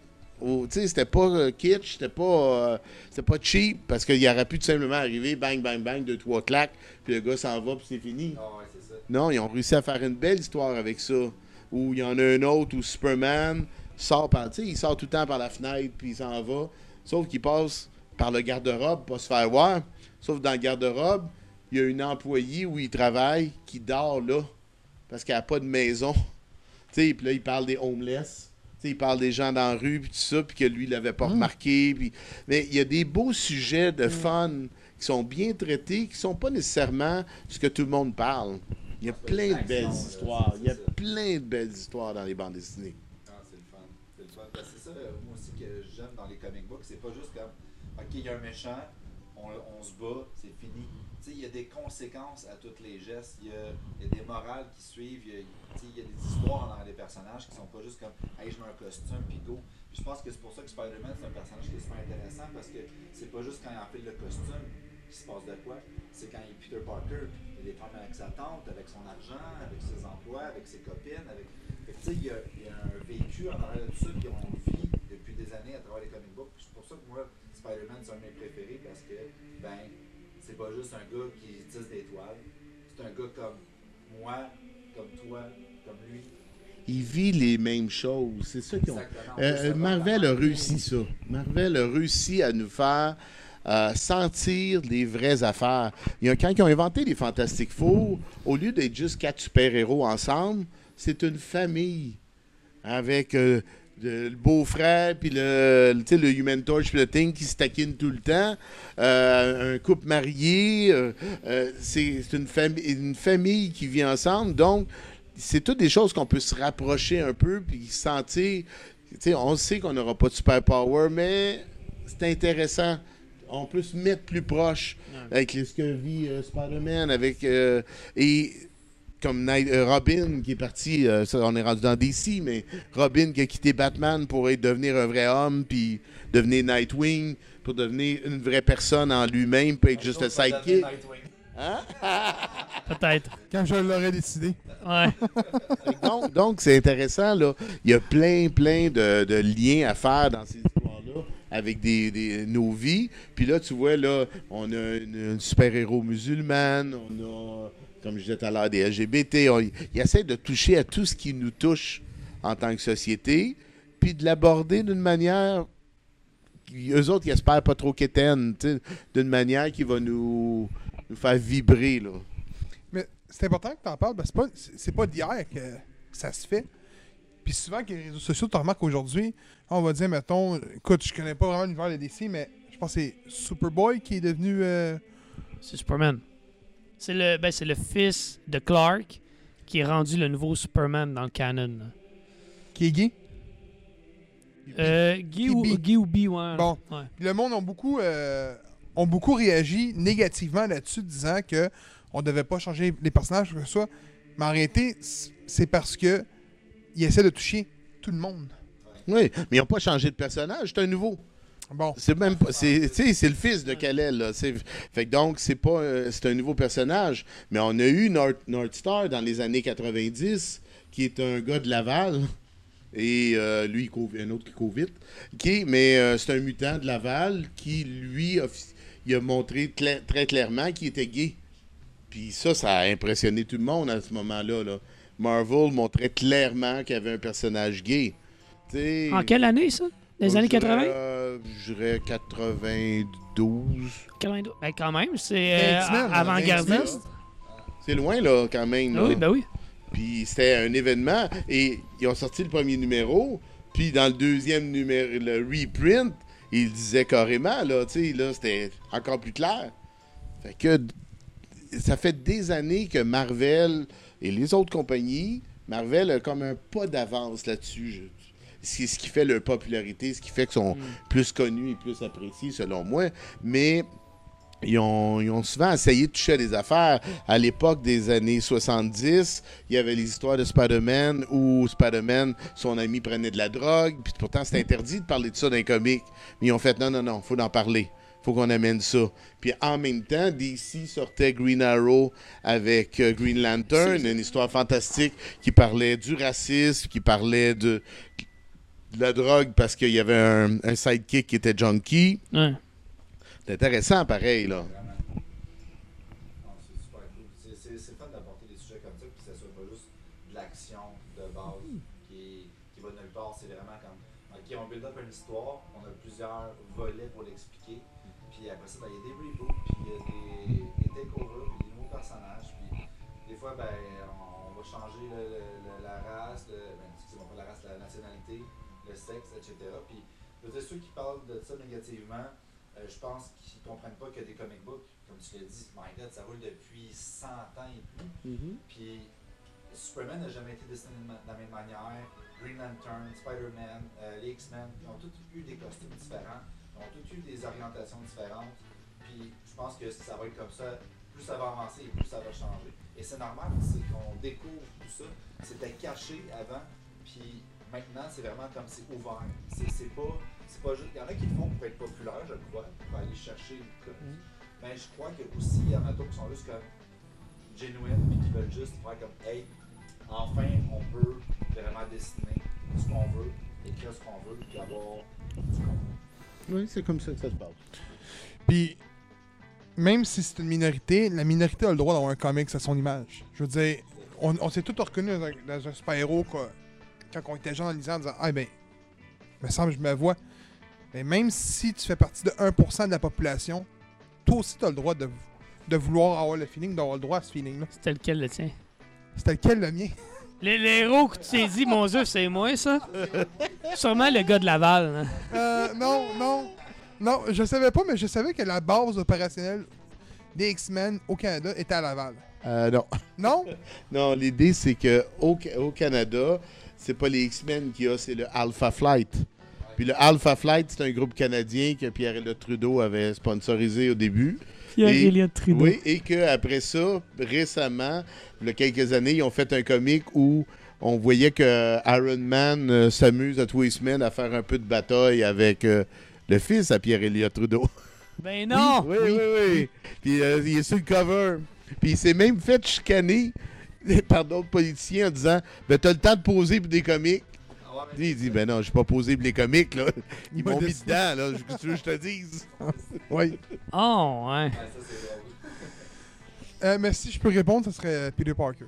Au- Tu sais, c'était pas euh, kitsch, c'était pas, euh, c'était pas cheap, parce qu'il aurait pu tout simplement arriver, bang, bang, bang, deux, trois claques, puis le gars s'en va, puis c'est fini. Ah ouais, c'est ça. Non, ils ont réussi à faire une belle histoire avec ça. Où il y en a un autre où Superman sort par. Tu sais, il sort tout le temps par la fenêtre puis il s'en va. Sauf qu'il passe par le garde-robe pour pas se faire voir. Sauf dans le garde-robe, il y a une employée où il travaille qui dort là. Parce qu'elle n'a pas de maison. *laughs* Tu sais, puis là, il parle des homeless. Tu sais, il parle des gens dans la rue, puis tout ça, puis que lui, il l'avait pas remarqué. Puis... Mais il y a des beaux sujets de fun qui sont bien traités, qui sont pas nécessairement ce que tout le monde parle. Il y a plein de belles histoires. Il y a plein de belles histoires dans les bandes dessinées. Ah, c'est le fun. C'est ça, euh, moi aussi, que j'aime dans les comic books. C'est pas juste comme, OK, il y a un méchant, on, se bat, c'est fini. Il y a des conséquences à tous les gestes. Il y a, des morales qui suivent. Il y a, des histoires dans les personnages qui sont pas juste comme, hey, je mets un costume, puis go. Je pense que c'est pour ça que Spider-Man, c'est un personnage qui est super intéressant parce que c'est pas juste quand il enfile le costume. Qu'il se passe de quoi, c'est quand il est Peter Parker, il a des problèmes avec sa tante, avec son argent, avec ses emplois, avec ses copines, avec. Fait que, tu sais, il y, a, il y a un vécu en arrière de tout ça, puis on vit depuis des années à travers les comic books. C'est pour ça que moi, Spider-Man, c'est un de mes préférés parce que, ben, c'est pas juste un gars qui tisse des toiles. C'est un gars comme moi, comme toi, comme lui. Il vit les mêmes choses. C'est ça qu'ils ont. Euh, va Marvel a réussi ça. Marvel a réussi à nous faire sentir des vraies affaires. Il y a, quand ils ont inventé les Fantastic Four, au lieu d'être juste quatre super-héros ensemble, c'est une famille avec euh, le, beau-frère, puis le, le- le Human Torch, puis le Thing qui se taquine tout le temps, euh, un couple marié, euh, c'est une, une famille qui vit ensemble, donc c'est toutes des choses qu'on peut se rapprocher un peu, puis sentir, tu sais, on sait qu'on n'aura pas de super power, mais c'est intéressant. On peut se mettre plus proche avec ce que vit euh, Spider-Man, avec... euh, et comme Night- euh, Robin qui est parti, euh, ça, on est rendu dans DC, mais Robin qui a quitté Batman pour être- devenir un vrai homme, puis devenir Nightwing, pour devenir une vraie personne en lui-même, pas être juste un sidekick. Nightwing. Hein? *laughs* Peut-être. Quand je l'aurais décidé. Ouais. *laughs* donc, donc, c'est intéressant, là. Il y a plein, plein de, de liens à faire dans ces avec des, nos vies. Puis là, tu vois, là, on a une, super-héros musulmane, on a, comme je disais tout à l'heure, des LGBT. On, il essaie de toucher à tout ce qui nous touche en tant que société, puis de l'aborder d'une manière... Eux autres, ils espèrent pas trop sais, d'une manière qui va nous, faire vibrer, là. Mais c'est important que tu en parles parce que c'est pas, pas d'hier que ça se fait. Puis souvent, que les réseaux sociaux, tu remarques aujourd'hui, on va dire, mettons, écoute, je connais pas vraiment l'univers de DC, mais je pense que c'est Superboy qui est devenu. euh, C'est Superman. C'est le, ben, c'est le fils de Clark qui est rendu le nouveau Superman dans le canon. là. qui est gay. Euh, Guy, Qui ou. Guy ou Bi, ouais. Bon. Ouais. Le monde ont beaucoup, euh, ont beaucoup réagi négativement là-dessus, disant que on devait pas changer les personnages, que ce soit. Mais en réalité, c'est parce que il essaie de toucher tout le monde. Oui, mais ils n'ont pas changé de personnage, c'est un nouveau. Bon. C'est même pas. C'est, le fils de Kal-El, là. Fait que donc, c'est pas. euh, c'est un nouveau personnage. Mais on a eu North, North Star dans les années 90, qui est un gars de Laval. Et euh, lui, il court- un autre qui court vite. Mais euh, c'est un mutant de Laval qui, lui, a, il a montré très clairement qu'il était gay. Puis ça, ça a impressionné tout le monde à ce moment-là. Là. Marvel montrait clairement qu'il y avait un personnage gay. En quelle année, ça? Les je années dirais, 80? euh, Je dirais 92. 92. Ben, quand même, c'est Ben, euh, avant-gardiste. C'est loin, là, quand même. Ah là. oui, ben oui. Puis c'était un événement. Et ils ont sorti le premier numéro. Puis dans le deuxième numéro, le reprint, ils disaient carrément, là, tu sais, là, c'était encore plus clair. Fait que ça fait des années que Marvel et les autres compagnies, Marvel a comme un pas d'avance là-dessus. C'est ce qui fait leur popularité, ce qui fait qu'ils sont Mm. plus connus et plus appréciés, selon moi. Mais ils ont, ils ont souvent essayé de toucher à des affaires. À l'époque des années 70, il y avait les histoires de Spider-Man où Spider-Man, son ami prenait de la drogue, puis pourtant c'était interdit de parler de ça dans les comics. Mais ils ont fait non, non, non, faut en parler. Qu'on amène ça. Puis en même temps, DC sortait Green Arrow avec euh, Green Lantern, une histoire fantastique qui parlait du racisme, qui parlait de, de la drogue parce qu'il y avait un, un sidekick qui était junkie. Ouais. C'est intéressant, pareil, là. Comprennent pas que des comic books, comme tu l'as dit, my god, ça roule depuis 100 ans et plus. Puis Superman n'a jamais été dessiné de la même manière. Green Lantern, Spider-Man, euh, les X-Men, ils ont tous eu des costumes différents, ils ont tous eu des orientations différentes. Puis je pense que ça va être comme ça, plus ça va avancer et plus ça va changer. Et c'est normal, c'est qu'on découvre tout ça. C'était caché avant, puis maintenant c'est vraiment comme c'est ouvert. C'est pas, c'est pas juste. Il y en a qui le font pour être populaire, je crois, pour aller chercher le co- Mais je crois que aussi, il y en a d'autres qui sont juste comme genuine et qui veulent juste faire comme Hey, enfin, on peut vraiment dessiner ce qu'on veut, écrire ce qu'on veut, puis avoir du contenu. Oui, c'est comme ça que ça se passe. Puis, même si c'est une minorité, la minorité a le droit d'avoir un comics à son image. Je veux dire, on, on s'est tous reconnus dans un, super-héros quand on était jeune en lisant en disant Ah ben, me semble que je me vois. Mais même si tu fais partie de 1% de la population, toi aussi tu as le droit de, de vouloir avoir le feeling, d'avoir le droit à ce feeling-là. C'était lequel le tien? C'était lequel le mien? Les, les héros que tu t'es dit, mon Dieu, c'est moi, ça? Sûrement le gars de Laval. hein. Euh, non, non. Non, je savais pas, mais je savais que la base opérationnelle des X-Men au Canada était à Laval. Euh, non. Non? *laughs* Non, l'idée, c'est que au, au Canada, c'est pas les X-Men qu'il y a, c'est le Alpha Flight. Puis le Alpha Flight, c'est un groupe canadien que Pierre-Éliott Trudeau avait sponsorisé au début. Pierre Et- Elliott Trudeau. Oui, et qu'après ça, récemment, il y a quelques années, ils ont fait un comic où on voyait que Iron Man euh, s'amuse à tous les semaines à faire un peu de bataille avec euh, le fils à Pierre-Éliott Trudeau. *laughs* Ben non! Oui, oui, oui. Puis euh, il est sur le cover. Puis il s'est même fait chicaner *laughs* par d'autres politiciens en disant Ben, t'as le temps de poser pour des comics. Il dit Ben non, je pas posé pour les comics, là. *laughs* Ils m'ont mis dedans, là. Tu veux que je te dise? *laughs* Oui. Oh, ouais. Euh, mais si je peux répondre, ce serait euh, Peter Parker.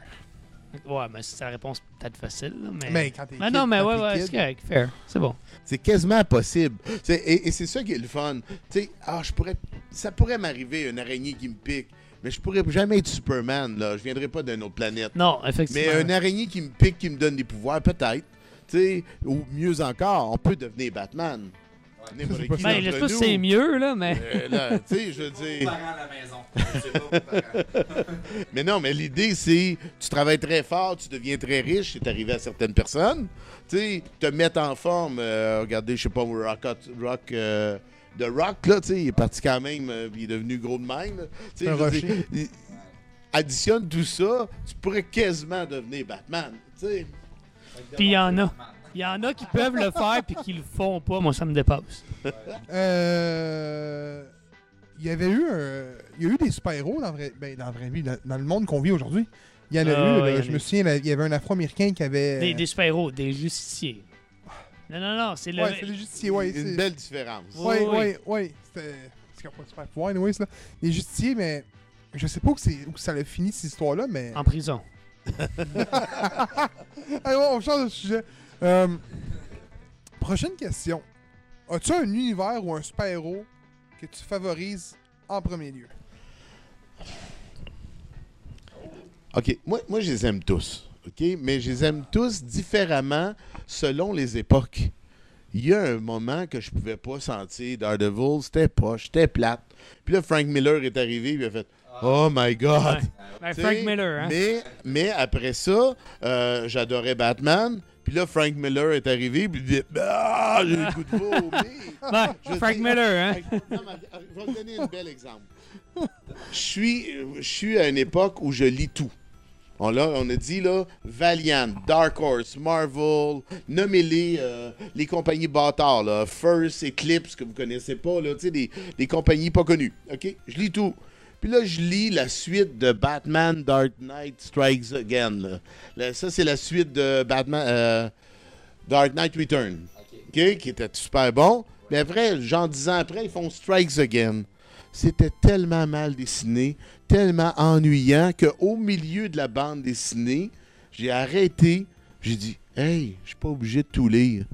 Ouais, mais c'est la réponse peut-être facile, là, mais... Mais quand t'es Mais kid, non, mais ouais, ouais, kid, c'est correct, fair. C'est bon. C'est quasiment possible. C'est- et et c'est ça qui est le fun. Tu sais, ah, je pourrais, ça pourrait m'arriver une araignée qui me pique, mais je pourrais jamais être Superman. Là, je viendrais pas d'une autre planète. Non, effectivement. Mais une araignée qui me pique, qui me donne des pouvoirs, peut-être. Ou mieux encore, on peut devenir Batman. Ben, d'entre je sais pas si nous. c'est mieux, là, mais... Euh, là, tu sais, je veux dire. à la maison. *laughs* Mais non, mais l'idée, c'est tu travailles très fort, tu deviens très riche, c'est arrivé à certaines personnes. Tu sais, te mettre en forme. euh, regardez, je sais pas, Rock, Rock euh, The Rock, là, tu sais, il est parti quand même, euh, puis il est devenu gros de même. Tu sais, additionne tout ça, tu pourrais quasiment devenir Batman. Tu sais. Puis il y en a. Il y en a qui peuvent le faire puis qui le font pas. Moi, ça me dépasse. Euh, Il y avait eu un- Il y a eu des super-héros dans, la vraie- ben, dans la vraie vie, dans, le monde qu'on vit aujourd'hui. Il y en a Ah, eu, ouais, là, je me souviens, il y avait un afro-américain qui avait. Des, des super-héros, des justiciers. Non, non, non, c'est le... Ouais, c'est les justiciers, ouais. Une belle différence. Ouais. Ouais, Oui, ouais, ouais. C'était. C'est qu'on pas de super pouvoir, anyways, là. Les justiciers, mais. Je sais pas où ça a fini, cette histoire-là, mais. En prison. *laughs* On change de sujet. Euh, Prochaine question. As-tu un univers ou un super-héros que tu favorises en premier lieu? OK, moi, je les aime tous. OK? Mais je les aime tous différemment selon les époques. Il y a un moment que je pouvais pas sentir Daredevil, c'était poche, c'était plate. Puis là, Frank Miller est arrivé, il a fait Oh my God! Ouais. Ben, Frank Miller, hein? Mais, mais après ça, euh, j'adorais Batman. Puis là, Frank Miller est arrivé, puis il dit Ah, j'ai le goût de. Ouais, Je Frank dis- Miller, hein? Non, mais, Je vais vous donner un bel exemple. Je suis, je suis à une époque où je lis tout. On, l'a- on a dit, là, Valiant, Dark Horse, Marvel, nommez-les euh, les compagnies bâtards, là, First, Eclipse, que vous connaissez pas, là, tu sais, des, des compagnies pas connues. OK? Je lis tout. Puis là, je lis la suite de Batman Dark Knight Strikes Again. là. Là, ça, c'est la suite de Batman euh, Dark Knight Return. Ok. OK, qui était super bon. Mais après, genre dix ans après, ils font Strikes Again. C'était tellement mal dessiné, tellement ennuyant qu'au milieu de la bande dessinée, j'ai arrêté. J'ai dit, hey, je suis pas obligé de tout lire.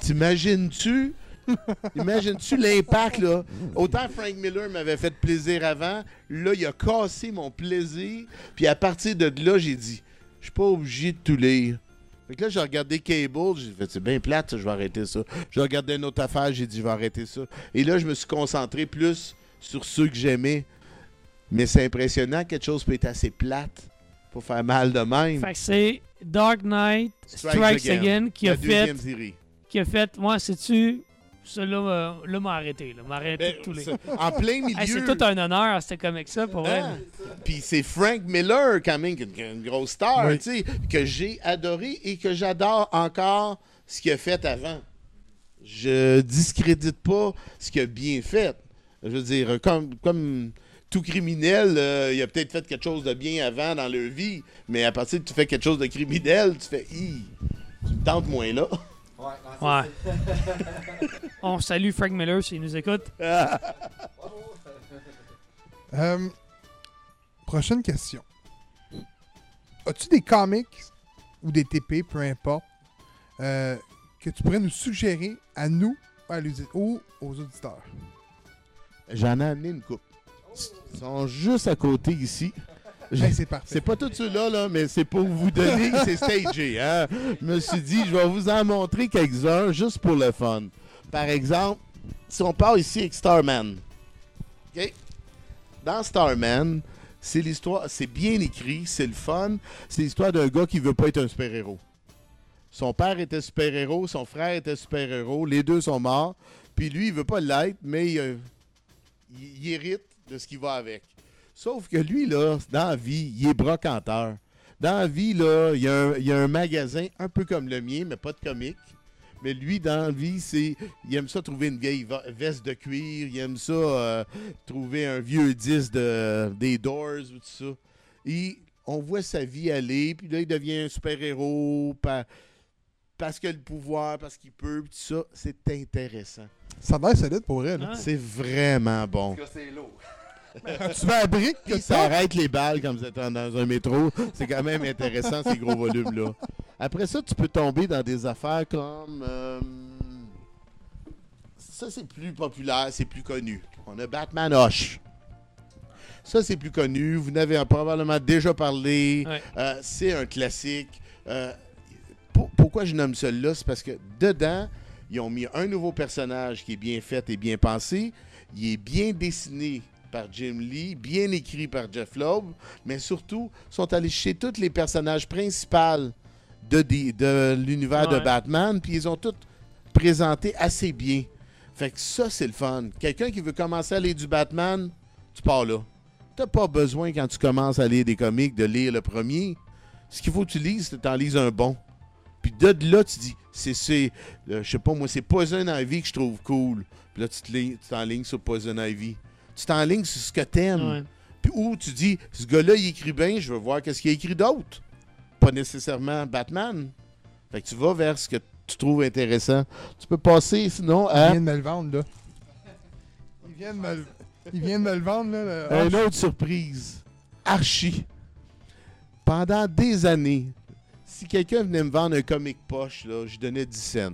T'imagines-tu? *laughs* Imagines-tu l'impact, là? Autant Frank Miller m'avait fait plaisir avant, là, il a cassé mon plaisir. Puis à partir de là, j'ai dit, je suis pas obligé de tout lire. Fait que là, j'ai regardé Cable, j'ai fait, c'est bien plate, ça, je vais arrêter ça. J'ai regardé une autre affaire, j'ai dit, je vais arrêter ça. Et là, je me suis concentré plus sur ceux que j'aimais. Mais c'est impressionnant, quelque chose peut être assez plate pour faire mal de même. Fait que c'est Dark Knight Strikes, Again, qui, la a fait, qui a fait... Moi, sais-tu... Celui-là là, m'a arrêté. Là, m'a arrêté Ben, de tous les... en plein milieu. Hey, c'est tout un honneur, c'était comme ça, pour vrai. Hein? Puis c'est Frank Miller, quand même, qui est une, une grosse star, Oui. tu sais, que j'ai adoré et que j'adore encore ce qu'il a fait avant. Je discrédite pas ce qu'il a bien fait, Je veux dire, comme, comme tout criminel, euh, il a peut-être fait quelque chose de bien avant dans leur vie, mais à partir que tu fais quelque chose de criminel, tu fais Hi, tu me tentes moins là. Ouais, non, ça, Ouais. *laughs* On salue Frank Miller s'il nous écoute. *laughs* Euh, prochaine question. As-tu des comics ou des TP, peu importe, euh, que tu pourrais nous suggérer à nous à ou aux auditeurs? J'en ai amené une coupe. Ils sont juste à côté ici. C'est parfait. C'est pas tout ceux-là, là, mais c'est pour vous donner, *laughs* c'est stagé. Hein? Je me suis dit, je vais vous en montrer quelques-uns juste pour le fun. Par exemple, si on part ici avec Starman. OK? Dans Starman, c'est l'histoire, c'est bien écrit, c'est le fun. C'est l'histoire d'un gars qui veut pas être un super-héros. Son père était super-héros, son frère était super-héros, les deux sont morts. Puis lui, il veut pas l'être, mais il, euh, il- il hérite de ce qui va avec. Sauf que lui, là, dans la vie, il est brocanteur. Dans la vie, là, il y, a un, il y a un magasin un peu comme le mien, mais pas de comique. Mais lui, dans la vie, c'est. Il aime ça trouver une vieille va- veste de cuir. Il aime ça euh, trouver un vieux disque de, des Doors ou tout ça. Et on voit sa vie aller, puis là, il devient un super-héros pa- parce qu'il a le pouvoir, parce qu'il peut, puis tout ça. C'est intéressant. Ça a l'air solide pour elle. C'est vraiment bon. En tout cas, c'est lourd. *laughs* tu veux la brique que ça? arrête les balles quand vous êtes dans un métro. C'est quand même intéressant, ces gros volumes-là. Après ça, tu peux tomber dans des affaires comme. euh, ça, c'est plus populaire, c'est plus connu. On a Batman Hush. Ça, c'est plus connu. Vous n'avez probablement déjà parlé. Ouais. Euh, c'est un classique. Euh, pour- pourquoi je nomme celui-là? C'est parce que dedans, ils ont mis un nouveau personnage qui est bien fait et bien pensé. Il est bien dessiné par Jim Lee, bien écrit par Jeff Loeb, mais surtout, sont allés chez tous les personnages principaux de, l'univers de. Batman, puis ils ont tous présenté assez bien. Fait que ça, c'est le fun. Quelqu'un qui veut commencer à lire du Batman, tu pars là. T'as pas besoin, quand tu commences à lire des comics, de lire le premier. Ce qu'il faut que tu lises, c'est que t'en lises un bon. Puis de là, tu dis, c'est, c'est euh, je sais pas moi, c'est Poison Ivy que je trouve cool. Puis là, tu te li- tu t'enlignes sur Poison Ivy. Tu t'enlignes sur ce que t'aimes. Ouais. Puis où tu dis, ce gars-là, il écrit bien, je veux voir qu'est-ce qu'il a écrit d'autre. Pas nécessairement Batman. Fait que tu vas vers ce que tu trouves intéressant. Tu peux passer, sinon, Il à vient de me le vendre, là. Il vient de me le, il vient de me le vendre, là. le- une autre surprise. Archie. Pendant des années, si quelqu'un venait me vendre un comic poche, là, je donnais 10 cents.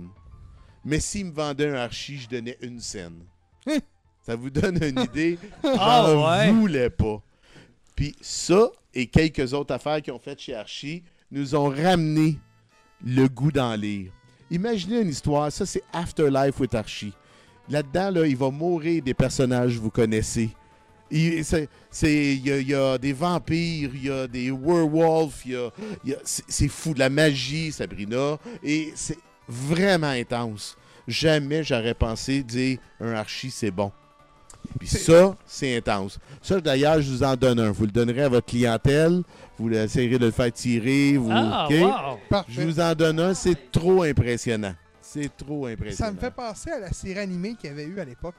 Mais s'il me vendait un Archie, je donnais une scène. *laughs* Ça vous donne une idée? *laughs* Ah, ouais. voulais pas. Puis ça et quelques autres affaires qu'ils ont faites chez Archie nous ont ramené le goût d'en lire. Imaginez une histoire, ça c'est Afterlife with Archie. Là-dedans, là, il va mourir des personnages que vous connaissez. Il c'est- c'est- il y, a- il y a des vampires, il y a des werewolves, il y a- il y a- c'est c'est fou, de la magie, Sabrina. Et c'est vraiment intense. Jamais j'aurais pensé dire un Archie, c'est bon. Puis ça, c'est intense. Ça, d'ailleurs, je vous en donne un. Vous le donnerez à votre clientèle. Vous essayerez de le faire tirer. Vous, Ah, OK? wow. Parfait. Je vous en donne un. C'est trop impressionnant. C'est trop impressionnant. Ça me fait penser à la série animée qu'il y avait eu à l'époque.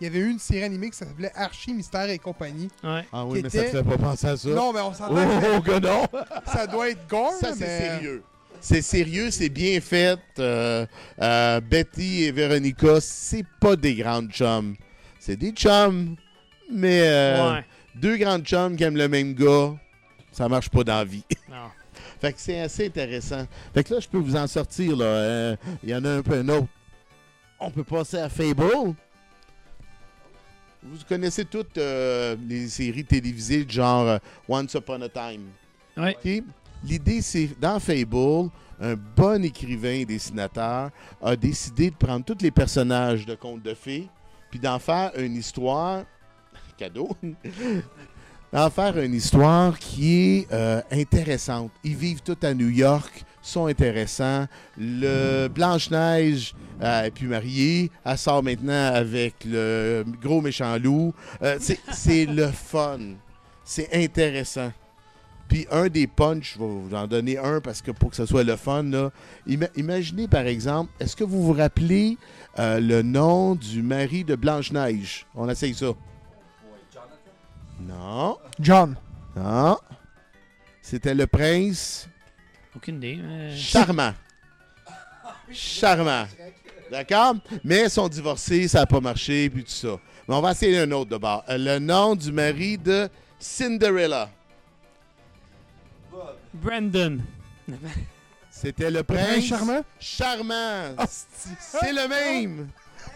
Il y avait eu une série animée qui s'appelait Archie, Mystère et compagnie. Ouais. Ah oui, mais ça te fait pas penser à ça. Non, mais on s'entend Oh, que non! que *laughs* ça doit être gore, Ça, c'est sérieux. C'est sérieux, c'est bien fait. Euh, euh, Betty et Véronica, c'est pas des grandes chums. C'est des chums, mais euh, Ouais. deux grandes chums qui aiment le même gars, ça marche pas dans la vie. Non. *laughs* Fait que c'est assez intéressant. Fait que là, je peux vous en sortir. Euh, Il y en a un peu un autre. On peut passer à Fable. Vous connaissez toutes euh, les séries télévisées de genre euh, Once Upon a Time. OK? L'idée, c'est dans Fable, un bon écrivain et dessinateur a décidé de prendre tous les personnages de contes de fées puis d'en faire une histoire. *laughs* Cadeau. d'en faire une histoire qui est euh, intéressante. Ils vivent tous à New York, sont intéressants. Le Blanche-Neige euh, est plus mariée. Elle sort maintenant avec le gros méchant loup. Euh, c'est- le fun. C'est intéressant. Puis un des punchs, je vais vous en donner un parce que pour que ce soit le fun, là. Ima- imaginez par exemple, est-ce que vous vous rappelez euh, le nom du mari de Blanche-Neige? On essaye ça. Non, John. non. C'était le prince Aucune idée. mais- charmant. Charmant. D'accord? Mais ils sont divorcés, ça n'a pas marché, puis tout ça. Mais on va essayer un autre d'abord. Euh, Le nom du mari de Cinderella. Bob. Brandon. *laughs* C'était le Prince prince charmant? charmant. C'est le même.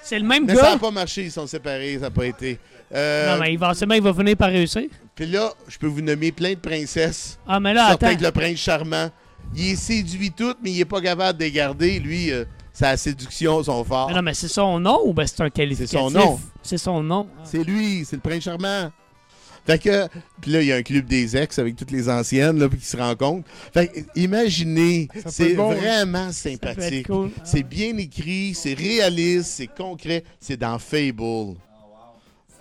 C'est le même Mais ça n'a pas marché, ils sont séparés, ça n'a pas été. Euh, Non, mais éventuellement, il va finir par réussir. Puis là, je peux vous nommer plein de princesses. Ah, mais là, attends. avec le prince charmant. Il est séduit toutes, mais il n'est pas capable de les garder. Lui, euh, sa séduction, son fort. Mais non, mais c'est son nom ou ben c'est un qualificatif? son nom. C'est son nom. Ah. C'est lui, c'est le prince charmant. Fait que, puis là, il y a un club des ex avec toutes les anciennes, là, qui se rencontrent. Fait que, imaginez, c'est bon, hein. vraiment sympathique. cool. Ah. C'est bien écrit, c'est réaliste, c'est concret, c'est dans Fable. Oh, wow.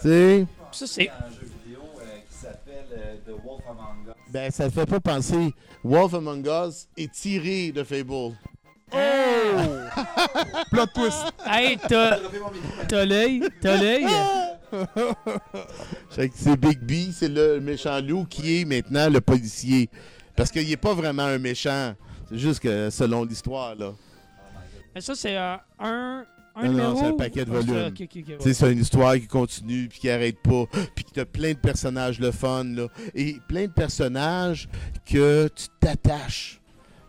Tu sais, Ça, c'est. un jeu vidéo euh, qui s'appelle euh, The Wolf Among Us. ben ça te fait pas penser. Wolf Among Us est tiré de Fable. Oh! *laughs* Plot twist. Hey, t'as l'œil. T'as l'œil. *laughs* *laughs* C'est Big B, c'est le méchant loup qui est maintenant le policier. Parce qu'il est pas vraiment un méchant. C'est juste que selon l'histoire, là. Mais ça, c'est euh, un. Un Non, non, c'est un paquet de Ah, c'est- volumes. ouais. C'est une histoire qui continue, puis qui arrête pas, puis qui a plein de personnages le fun, là. Et plein de personnages que tu t'attaches.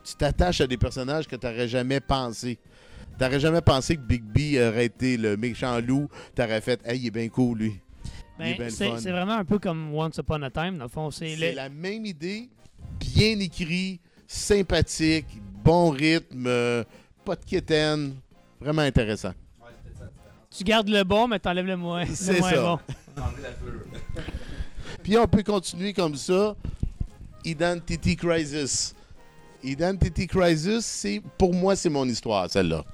Tu t'attaches à des personnages que tu n'aurais jamais pensé. Tu n'aurais jamais pensé que Big B aurait été le méchant loup? Tu aurais fait, hey, il est bien cool, lui. Ben, c'est vraiment un peu comme Once Upon a Time, dans le fond. C'est le- la même idée, bien écrit, sympathique, bon rythme, euh, pas de quétaine. Vraiment intéressant. Ouais, ça. Tu gardes le bon, mais t'enlèves le moins. le C'est moins ça. bon. Puis on peut continuer comme ça. Identity Crisis. Identity Crisis, c'est pour moi, c'est mon histoire, celle-là.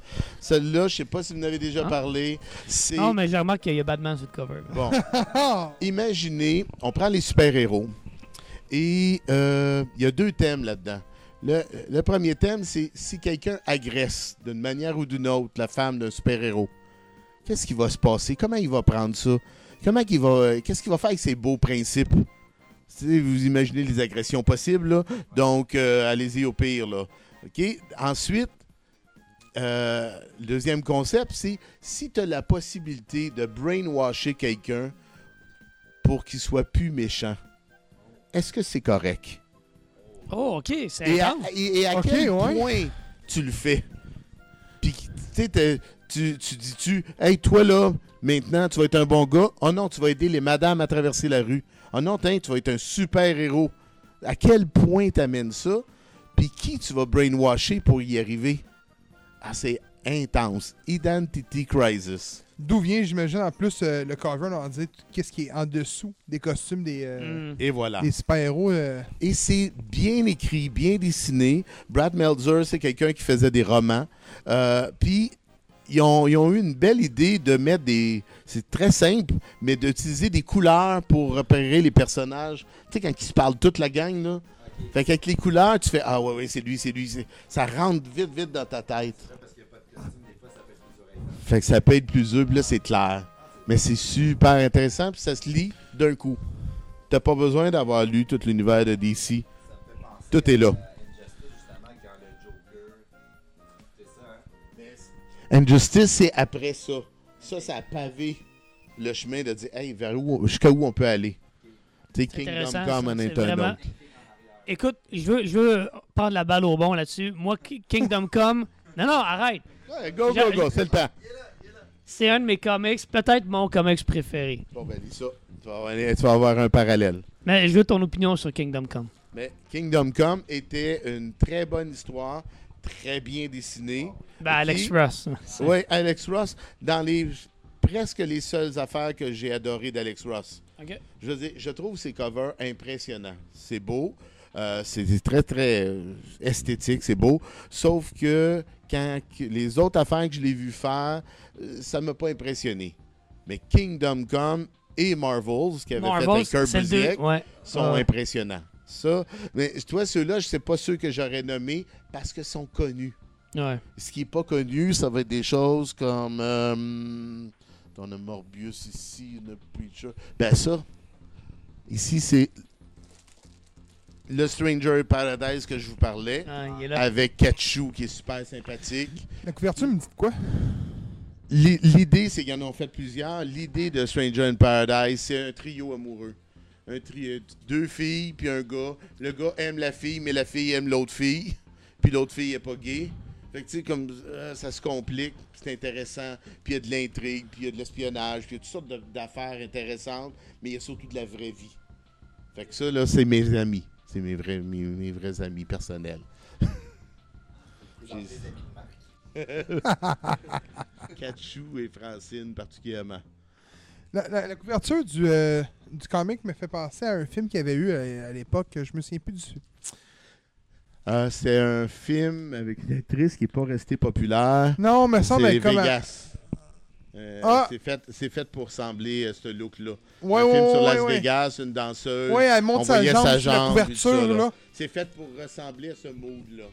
Celle-là, je sais pas si vous en avez déjà Ah. parlé. Non, mais j'ai remarqué qu'il y a Batman sur le cover. bon. *laughs* Imaginez, on prend les super-héros et euh, il y a deux thèmes là-dedans. Le, le premier thème, c'est si quelqu'un agresse d'une manière ou d'une autre la femme d'un super-héros, qu'est-ce qui va se passer? Comment il va prendre ça? Comment il va, euh, qu'est-ce qu'il va faire avec ses beaux principes? Sais, vous imaginez les agressions possibles, là? donc euh, allez-y au pire. Là. OK? Ensuite, euh, le deuxième concept, c'est si tu as la possibilité de brainwasher quelqu'un pour qu'il soit plus méchant, est-ce que c'est correct? Oh, ok, c'est Et à, intense. et- et à quel ouais. point tu le fais? Puis, tu dis-tu, hey, toi là, maintenant, tu vas être un bon gars. Oh non, tu vas aider les madames à traverser la rue. Oh non, tiens, tu vas être un super héros. À quel point t'amènes ça? Puis qui tu vas brainwasher pour y arriver? Ah, c'est intense. Identity Crisis. D'où vient, j'imagine, en plus, euh, le cover, on va dire qu'est-ce qui est en dessous des costumes des, euh. Et voilà. des super-héros. euh. Et c'est bien écrit, bien dessiné. Brad Meltzer, c'est quelqu'un qui faisait des romans. Euh, Puis, ils ont, ils ont eu une belle idée de mettre des... C'est très simple, mais d'utiliser des couleurs pour repérer les personnages. Tu sais, quand ils se parlent toute la gang, là. Ok. Fait qu'avec les couleurs, tu fais « Ah ouais, ouais, c'est lui, c'est lui. c'est- Ça rentre vite, vite dans ta tête. C'est vrai, parce qu'il n'y a pas de costume, des fois, ça peut être plus oreilles. Fait que ça peut être plus dur, puis là, c'est clair. Mais c'est super intéressant, puis ça se lit d'un coup. T'as pas besoin d'avoir lu tout l'univers de DC. Tout est là. Injustice, c'est après ça. Ça, ça a pavé le chemin de dire, hey, vers où, jusqu'à où on peut aller. C'est Kingdom Come en vraiment-. Écoute, je veux, je veux prendre la balle au bon là-dessus. Moi, Ki- Kingdom Come. Non, non, arrête. Ouais, go, go, go, c'est le temps. C'est un de mes comics, peut-être mon comics préféré. Bon, ben, lis ça. Tu vas, avoir, tu vas avoir un parallèle. Mais je veux ton opinion sur Kingdom Come. Mais Kingdom Come était une très bonne histoire, très bien dessinée. Ben, Alex Ross. *laughs* Oui, Alex Ross, dans les presque les seules affaires que j'ai adorées d'Alex Ross. Ok. Je dire, je trouve ses covers impressionnants. C'est beau. euh, c'est très, très euh, esthétique. C'est beau. Sauf que quand que- les autres affaires que je l'ai vu faire, euh, ça m'a pas impressionné. Mais Kingdom Come et Marvels, qui avait Marvel, fait avec. Kirby Ouais. sont impressionnants. Ça. Mais toi, ceux-là, je sais pas ceux que j'aurais nommés parce qu'ils sont connus. Ouais. Ce qui n'est pas connu, ça va être des choses comme. Euh, on a Morbius ici, on a Preacher. Ben ça, ici, c'est le Stranger Paradise que je vous parlais, Ah, il est là. avec Ketchou qui est super sympathique. La couverture me dit de quoi? L'i- L'idée, c'est qu'ils en ont fait plusieurs. L'idée de Stranger in Paradise, c'est un trio amoureux. Un trio, deux filles puis un gars. Le gars aime la fille, mais la fille aime l'autre fille. Puis l'autre fille est pas gay. Fait que tu sais, comme euh, ça se complique, c'est intéressant. Puis il y a de l'intrigue, puis il y a de l'espionnage, puis il y a toutes sortes d'affaires intéressantes, mais il y a surtout de la vraie vie. Fait que ça, là, c'est mes amis. C'est mes vrais, mes, mes vrais amis personnels. *laughs* Catchou et Francine particulièrement. La, la- la couverture du, euh, du comic me fait penser à un film qu'il y avait eu à, à l'époque. Je me souviens plus du. Euh, c'est un film avec une actrice qui n'est pas restée populaire. Non, mais ça C'est semble comme. un- Vegas. Euh, Ah! C'est fait, c'est fait pour ressembler à ce look-là. Ouais, un ouais, film sur ouais, Las ouais. Vegas, une danseuse. Ouais, elle On monte sa jambe, sa la couverture, ça, là. là. C'est fait pour ressembler à ce mood-là.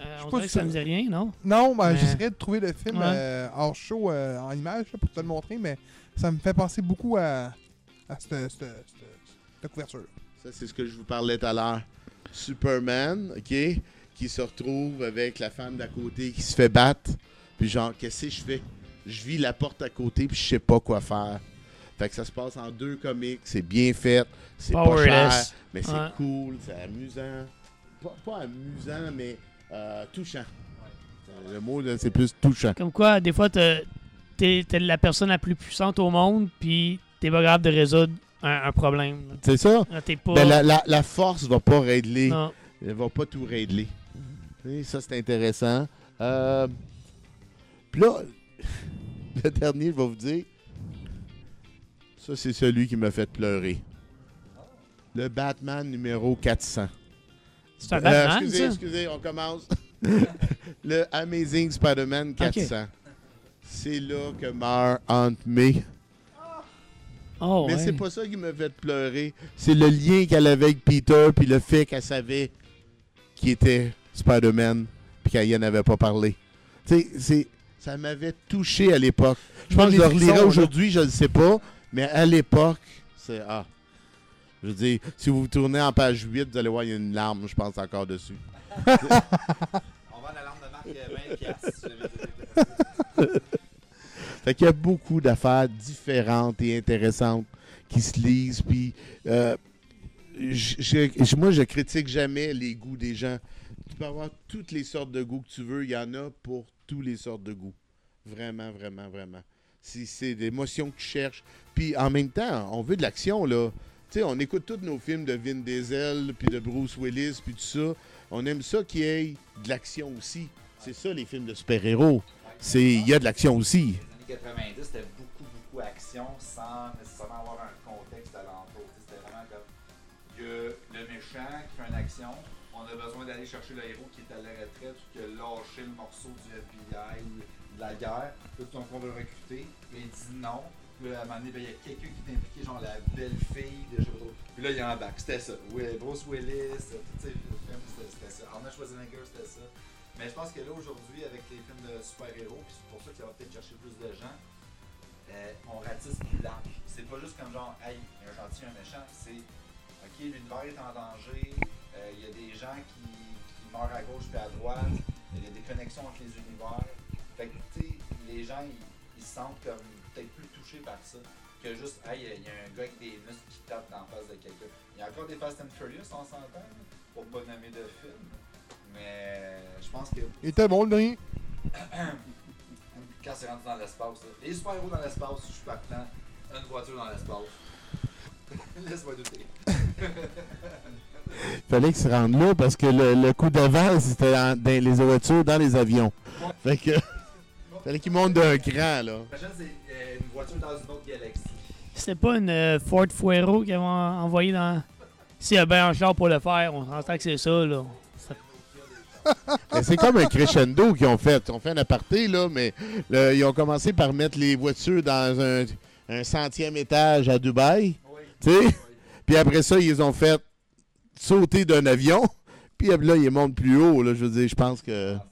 Euh, on pas dirait que ça ça- me dit rien, non? Non, ben, Mais- j'essaierai de trouver le film Ouais. euh, hors show euh, en image là, pour te le montrer, mais ça me fait penser beaucoup à, à cette, cette- cette- cette couverture. Ça, c'est ce que je vous parlais tout à l'heure. Superman, OK, qui se retrouve avec la femme d'à côté qui se fait battre. Puis genre, qu'est-ce que je fais? Je vis la porte à côté, puis je sais pas quoi faire. Fait que ça se passe en deux comics, c'est bien fait, c'est pas cher, mais c'est Ouais. cool, c'est amusant. Pas, pas amusant, mais euh, touchant. Le mot, là, c'est plus touchant. Comme quoi, des fois, t'as- t'es t'es la personne la plus puissante au monde, puis t'es pas grave de résoudre un, un problème. C'est ça? Là, T'es pas. Ben, la, la- la force va pas régler. Non. Elle va pas tout régler. Et ça, c'est intéressant. Euh, Puis là, *laughs* le dernier, je vais vous dire, ça, c'est celui qui m'a fait pleurer. Le Batman numéro 400. C'est un Euh, Batman, excusez, ça? excusez, on commence. *laughs* le Amazing Spider-Man 400. C'est là que meurt Aunt May. Oh, Mais ouais. c'est pas ça qui m'a fait pleurer. C'est le lien qu'elle avait avec Peter, puis le fait qu'elle savait qui était Spider-Man, puis qu'elle y en avait pas parlé. Tu sais, c'est- ça m'avait touché à l'époque. Je pense que je le relirai aujourd'hui, je ne sais pas, mais à l'époque, c'est. Ah. Je veux dire, si vous vous tournez en page 8, vous allez voir, il y a une larme, je pense, encore dessus. *laughs* On vend la lampe de Marc euh, 20 piastres. si j'avais dit. Fait qu'il y a beaucoup d'affaires différentes et intéressantes qui se lisent. Puis, euh, moi, je critique jamais les goûts des gens. Tu peux avoir toutes les sortes de goûts que tu veux. Il y en a pour tous les sortes de goûts. Vraiment, vraiment, vraiment. Si c'est l'émotion que tu cherches. Puis, en même temps, on veut de l'action, là. Tu sais, on écoute tous nos films de Vin Diesel, puis de Bruce Willis, puis tout ça. On aime ça qu'il y ait de l'action aussi. C'est ça, les films de super-héros. C'est Il y a de l'action aussi. Les années 90, c'était beaucoup, beaucoup action sans nécessairement avoir un contexte alentour. Tu sais, C'était vraiment comme il y a le méchant qui fait une action, on a besoin d'aller chercher le héros qui est à la retraite ou qui a lâché le morceau du FBI ou de la guerre. Puis Là, on veut le recruter, il dit non. Puis là, à un moment donné, ben, il y a quelqu'un qui est impliqué, genre la belle-fille de. Puis là, il embarque. C'était ça. Oui, Bruce Willis, tous ces c'était c'était ça. Arnold Schwarzenegger, c'était ça. Mais je pense que là, aujourd'hui, avec les films de super-héros, puis c'est pour ça qu'il va peut-être chercher plus de gens, euh, on ratisse plus large. C'est pas juste comme genre, hey, un gentil, un méchant. C'est, ok, l'univers est en danger, euh, il y a des gens qui, qui meurent à gauche puis à droite, il y a des connexions entre les univers. Fait que, tu les gens, ils, se sentent comme peut-être plus touchés par ça que juste, hey, il y a un gars avec des muscles qui tape dans la face de quelqu'un. Il y a encore des Fast and Furious, on s'entend, pour pas nommer de film. Mais je pense que Il était bon le dernier. *clears throat* quand c'est rendu dans l'espace, là. les super-héros dans l'espace, je suis partant. Une voiture dans l'espace. *laughs* Laisse-moi douter. *laughs* fallait qu'ils se rendent là parce que le, le coup d'avant, c'était dans, dans les voitures, dans les avions. Fait que. fallait qu'ils montent d'un cran, là. C'est euh, une voiture dans une autre galaxie. C'était pas une euh, Ford Fuero qu'ils ont envoyé dans. S'il y a bien un char pour le faire, on s'entend que c'est ça, là. *laughs* C'est comme un crescendo qu'ils ont fait. Ils ont fait un aparté, là, mais là, ils ont commencé par mettre les voitures dans un, un centième étage à Dubaï. Oui. Tu sais? Puis après ça, ils ont fait sauter d'un avion. *laughs* Puis là, il monte plus haut. Là, je veux dire, je pense que Ah,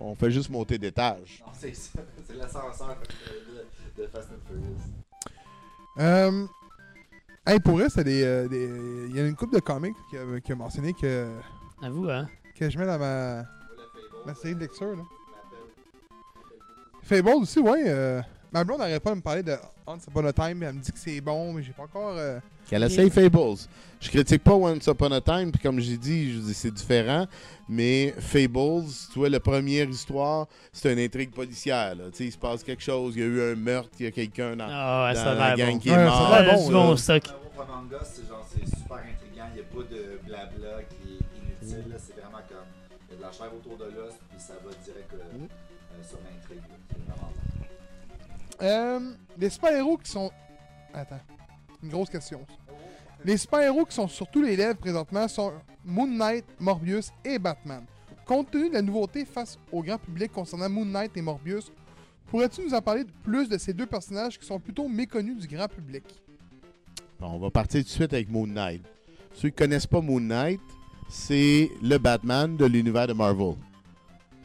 on fait juste monter d'étage. Non, c'est ça. C'est l'ascenseur de, de Fast and Furious. Euh, hey, pour vrai, c'est des, euh, des- Il y a une couple de comics qui a, qui a mentionné que, À vous, hein? Que je mets dans ma, ma série de lecture. Là. Fable aussi, ouais. euh, ma blonde n'arrête pas de me parler de Once Upon a Time. Elle me dit que c'est bon, mais j'ai pas encore. euh, Qu'elle essaye Fables. Je critique pas Once Upon a Time, puis comme j'ai dit, je dis c'est différent, mais Fables, tu vois, la première histoire, c'est une intrigue policière. Là. Tu sais, Il se passe quelque chose, il y a eu un meurtre, il y a quelqu'un dans, Ah, ouais, dans ça a la gang bon. qui est Ouais, ça mort. a l'air Ouais, bon, bon stock. Pour Among Us, c'est genre, c'est super intriguant. Pas de blabla qui est inutile. là. C'est vraiment comme. Il y a de la chair autour de l'os, puis ça va direct euh, Mm. euh, sur l'intrigue. là. C'est vraiment bon. Euh, les super-héros qui sont. Attends. Une grosse question. ça. Les super-héros qui sont sur tous les lèvres présentement sont Moon Knight, Morbius et Batman. Compte tenu de la nouveauté face au grand public concernant Moon Knight et Morbius, pourrais-tu nous en parler de plus de ces deux personnages qui sont plutôt méconnus du grand public? Bon, on va partir tout de suite avec Moon Knight. Ceux qui connaissent pas Moon Knight, c'est le Batman de l'univers de Marvel.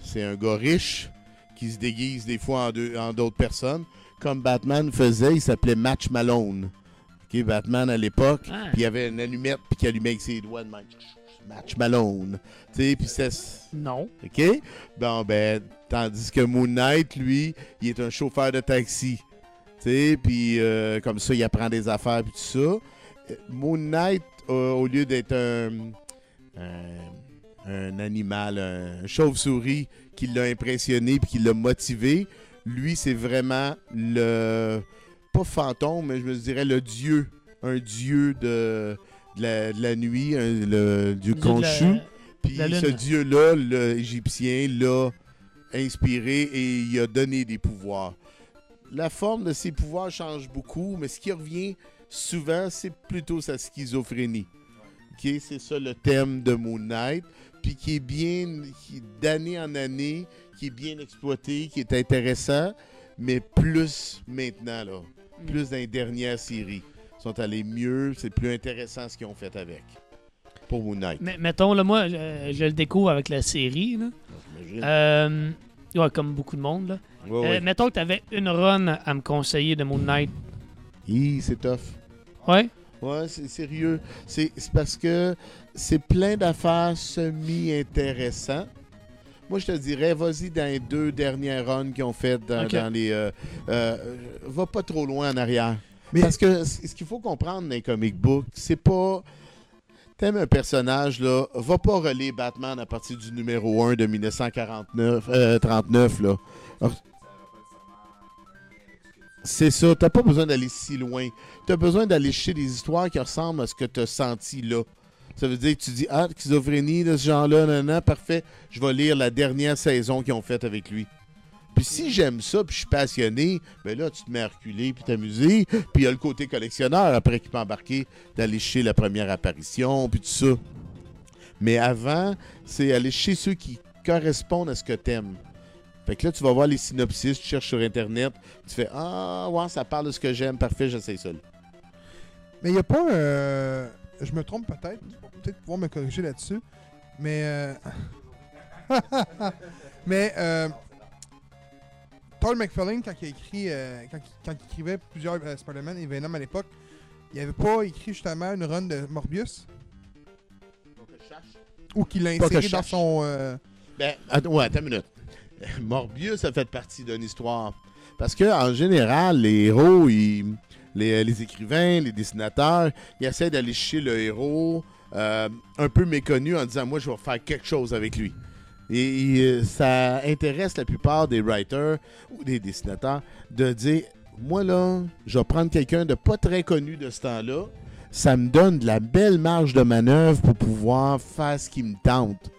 C'est un gars riche qui se déguise des fois en deux- en d'autres personnes. Comme Batman faisait, il s'appelait Match Malone. Batman à l'époque, Ah. puis il y avait une allumette puis qui allumait avec ses doigts de même. Match Malone. Tu sais, puis c'est... Non. OK? Bon, ben, tandis que Moon Knight, lui, il est un chauffeur de taxi. Tu sais, puis euh, comme ça, il apprend des affaires, puis tout ça. Euh, Moon Knight, au lieu d'être un, un, un animal, un chauve-souris qui l'a impressionné puis qui l'a motivé, lui, c'est vraiment le. Pas fantôme, mais je me dirais le dieu. Un dieu de, de, la, de la nuit, un- le la- Khonshu. Puis ce dieu-là, l'Égyptien, l'a inspiré et il a donné des pouvoirs. La forme de ses pouvoirs change beaucoup, mais ce qui revient souvent, c'est plutôt sa schizophrénie. Ok, C'est ça le thème de Moon Knight, puis qui est bien, d'année en année, qui est bien exploité, qui est intéressant, mais plus maintenant, là, Mm. plus dans les dernières séries. Ils sont allés mieux, c'est plus intéressant ce qu'ils ont fait avec. Pour Moon Knight. Mais mettons, là, moi, je, je le découvre avec la série. Là. Euh, ouais, comme beaucoup de monde. Là. Ouais, Euh, ouais. mettons que tu avais une run à me conseiller de Moon Knight. Hi, c'est tough. Ouais. Ouais, c'est sérieux. C'est parce que c'est plein d'affaires semi-intéressantes. Moi, je te dirais, vas-y dans les deux dernières runs qu'ils ont fait dans, les. euh, euh, va pas trop loin en arrière. Mais- Parce que ce qu'il faut comprendre dans les comic books, c'est pas. T'aimes un personnage, là, va pas relire Batman à partir du numéro 1 de 1949, euh, 39, là. C'est ça, t'as pas besoin d'aller si loin. T'as besoin d'aller chercher des histoires qui ressemblent à ce que t'as senti là. Ça veut dire que tu dis, ah, schizophrénie de ce genre-là, nanana, parfait, je vais lire la dernière saison qu'ils ont faite avec lui. Puis si j'aime ça, puis je suis passionné, ben là, tu te mets à reculer, puis t'amuser. Puis il y a le côté collectionneur après qui peut embarquer, d'aller chercher la première apparition, puis tout ça. Mais avant, c'est aller chercher ceux qui correspondent à ce que t'aimes. Fait que là, tu vas voir les synopsis, tu cherches sur Internet, tu fais Ah, ouais, ça parle de ce que j'aime, parfait, j'essaie ça. là. Mais il n'y a pas. euh, Je me trompe peut-être. Tu vas peut-être pouvoir me corriger là-dessus. Mais. euh, *laughs* mais. Euh... Todd McFarlane, quand il a écrit. euh, quand, il- quand il écrivait plusieurs euh, Spider-Man et Venom à l'époque, il avait pas écrit justement une run de Morbius? Ou qu'il l'a inséré dans son. euh, Ben, attends, ouais, attends une minute. *laughs* Morbius a fait partie d'une histoire. Parce que en général, les héros, ils- les, écrivains, les dessinateurs, ils essaient d'aller chercher le héros euh, un peu méconnu en disant Moi, je vais faire quelque chose avec lui. Et, et, euh, ça intéresse la plupart des writers ou des dessinateurs de dire Moi, là, je vais prendre quelqu'un de pas très connu de ce temps-là. Ça me donne de la belle marge de manœuvre pour pouvoir faire ce qui me tente.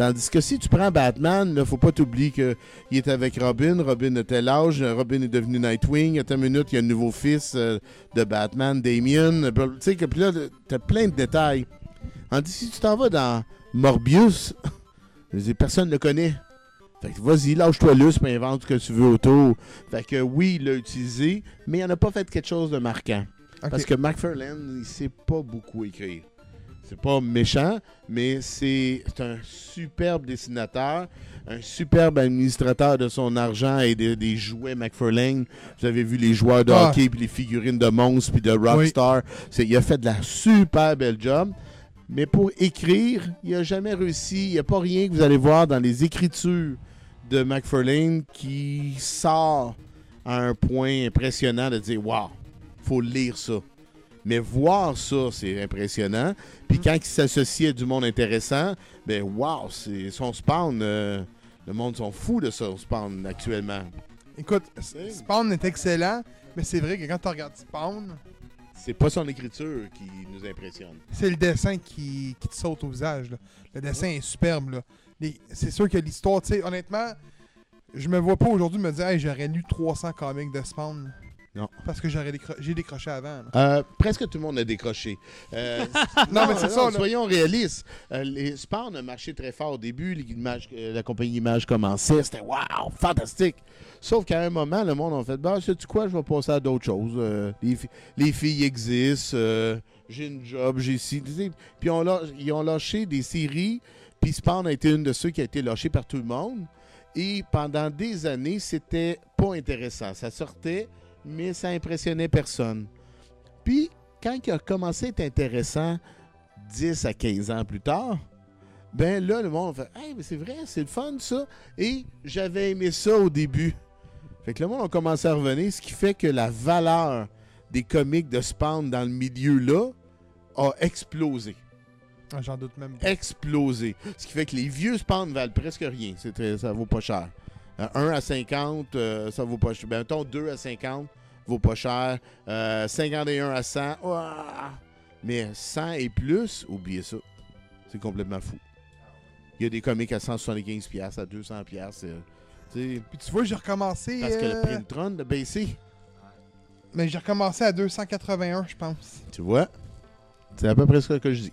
Tandis que si tu prends Batman, il faut pas t'oublier qu'il est avec Robin. Robin a tel âge. Robin est devenu Nightwing. À ta minute, il y a un nouveau fils euh, de Batman, Damien. Tu sais que puis là, t'as plein de détails. Tandis que si tu t'en vas dans Morbius, *laughs* personne ne le connaît. Fait que vas-y, lâche-toi lousse, mais invente ce que tu veux autour. Fait que oui, il l'a utilisé, mais il n'a pas fait quelque chose de marquant. Parce que McFarlane, il sait pas beaucoup écrire. C'est pas méchant, mais c'est un superbe dessinateur, un superbe administrateur de son argent et de- des jouets McFarlane. Vous avez vu les joueurs de Ah. hockey, puis les figurines de monstres, puis de Rockstar. Il a fait de la super belle job. Mais pour écrire, il n'a jamais réussi. Il n'y a pas rien que vous allez voir dans les écritures de McFarlane qui sort à un point impressionnant de dire Waouh, faut lire ça. Mais voir ça, c'est impressionnant. Puis quand il s'associe à du monde intéressant, ben waouh, c'est son spawn. euh, le monde sont fous de son spawn actuellement. Écoute, Spawn est excellent, mais c'est vrai que quand tu regardes Spawn, C'est pas son écriture qui nous impressionne. c'est le dessin qui, qui te saute au visage. là. Le dessin est superbe. C'est sûr que l'histoire, tu sais, honnêtement, je me vois pas aujourd'hui me dire, hey, j'aurais lu 300 comics de Spawn. Non. Parce que j'aurais décro- j'ai décroché avant. là. Euh, presque tout le monde a décroché. Euh, *laughs* Non, mais c'est ça, là. Soyons réalistes. Euh, les Spawn a marché très fort au début. l'image- euh, la compagnie Image commençait. C'était waouh, fantastique. Sauf qu'à un moment, le monde a fait Bah, sais-tu quoi, je vais passer à d'autres choses. Euh, les, fi- les filles existent. euh, j'ai une job, j'ai ci. tu sais. Puis on lâ- ils ont lâché des séries. Puis Spawn a été une de ceux qui a été lâché par tout le monde. Et pendant des années, c'était pas intéressant. Ça sortait, mais ça impressionnait personne. Puis, quand il a commencé à être intéressant 10 à 15 ans plus tard, ben là, le monde a fait Hey, mais c'est vrai, c'est le fun ça. Et j'avais aimé ça au début. Fait que le monde a commencé à revenir, ce qui fait que la valeur des comics de Spawn dans le milieu-là a explosé. Ah, J'en doute même pas. Explosé. Ce qui fait que les vieux Spawn valent presque rien. Ça vaut pas cher. Euh, 1 à 50, euh, ça vaut pas cher. Ben, mettons 2 à 50, vaut pas cher. Euh, 51 à 100, ouah! mais 100 et plus, oubliez ça. C'est complètement fou. Il y a des comics à 175$, piastres, à 200$. piastres, euh, tu sais, Puis tu vois, j'ai recommencé. parce que le euh, Printron a baissé. Mais j'ai recommencé à 281, je pense. Tu vois? C'est à peu près ce que je dis.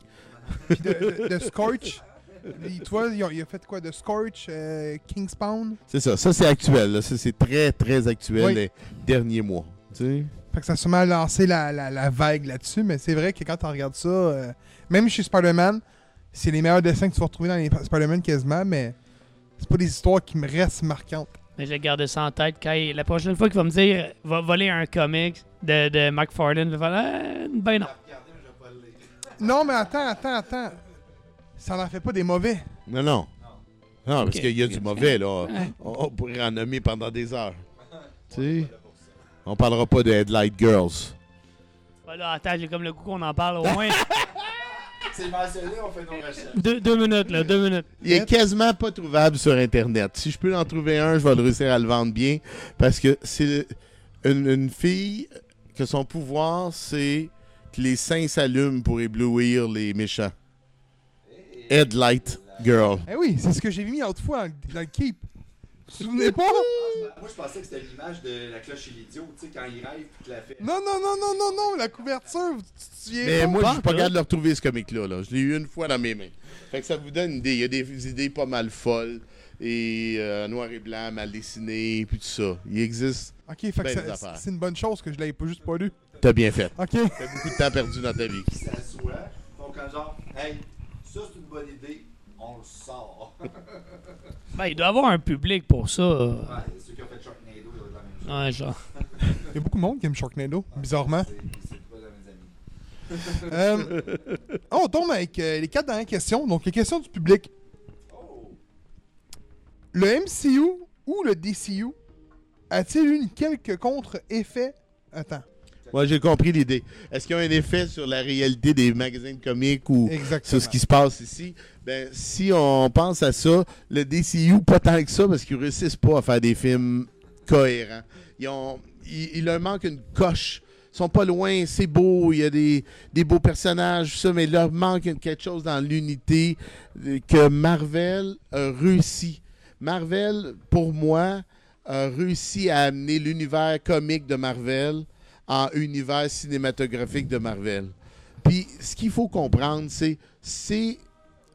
De- de Scorch. *laughs* il- Tu vois, il a, il a fait quoi De Scorch, euh, King Spawn. C'est ça. Ça, c'est actuel. là. Ça, c'est très, très actuel Oui. les derniers mois. Tu sais? Fait que ça a sûrement lancé la, la, la vague là-dessus, mais c'est vrai que quand tu regardes ça, euh, même chez Spider-Man, c'est les meilleurs dessins que tu vas retrouver dans les Spider-Man quasiment, mais c'est pas des histoires qui me restent marquantes. Mais je garde ça en tête. Quand il- la prochaine fois qu'il va me dire va voler un comic de, de McFarlane, je vais faire ah, ben non. Vais. Non, mais attends, attends, attends. Ça n'en fait pas des mauvais. Non, non. Non, parce qu'il y a du mauvais, là. *laughs* Ouais. On, on pourrait en nommer pendant des heures. *laughs* Tu sais? On parlera pas de Headlight Girls. Voilà, attends, j'ai comme le coup qu'on en parle au moins. *laughs* C'est mentionné, on fait nos recherches. deux, deux minutes, là, deux minutes. Il est quasiment pas trouvable sur Internet. Si je peux en trouver un, je vais le réussir à le vendre bien. Parce que c'est une, une fille que son pouvoir, c'est que les seins s'allument pour éblouir les méchants. Headlight Girl. Eh oui, c'est ce que j'ai mis l'autre fois dans, le- Keep. Vous vous souvenez pas? Moi, je pensais que c'était l'image de la cloche et l'idiot, tu sais, quand il rêve puis qu'il la fait. Non, non, non, non, non, non, la couverture, tu te souviens Mais pas? moi, je suis pas là. capable de le retrouver, ce comic-là. là. Je l'ai eu une fois dans mes mains. Fait que ça vous donne une idée. Il y a des idées pas mal folles. Et euh, noir et blanc, mal dessiné, puis tout ça. Il existe. Ok, fait que ça- c'est une bonne chose que je l'avais pas juste pas lu. T'as bien fait. Ok. T'as beaucoup de temps perdu dans ta vie. Qui s'assoit, font comme genre, hey, ça c'est une bonne idée, on le sort. *laughs* Ben, il doit y avoir un public pour ça. Ouais, ceux qui ont fait Sharknado, ils ont de la même chose. Ouais, genre. *laughs* Il y a beaucoup de monde qui aime Sharknado, bizarrement. C'est pas de mes amis. Euh, on tombe avec euh, les quatre dernières questions. Donc, les questions du public. Oh! Le MCU ou le DCU a-t-il eu quelques contre-effets? Attends. Moi, j'ai compris l'idée. Est-ce qu'il y a un effet sur la réalité des magasins de comics ou Exactement. sur ce qui se passe ici? Ben, si on pense à ça, le DCU, pas tant que ça, parce qu'ils réussissent pas à faire des films cohérents. Ils ont, il, il leur manque une coche. Ils sont pas loin, c'est beau, il y a des, des beaux personnages, ça, mais il leur manque quelque chose dans l'unité euh, que Marvel a réussi. Marvel, pour moi, a réussi à amener l'univers comique de Marvel en univers cinématographique de Marvel. Puis, ce qu'il faut comprendre, c'est c'est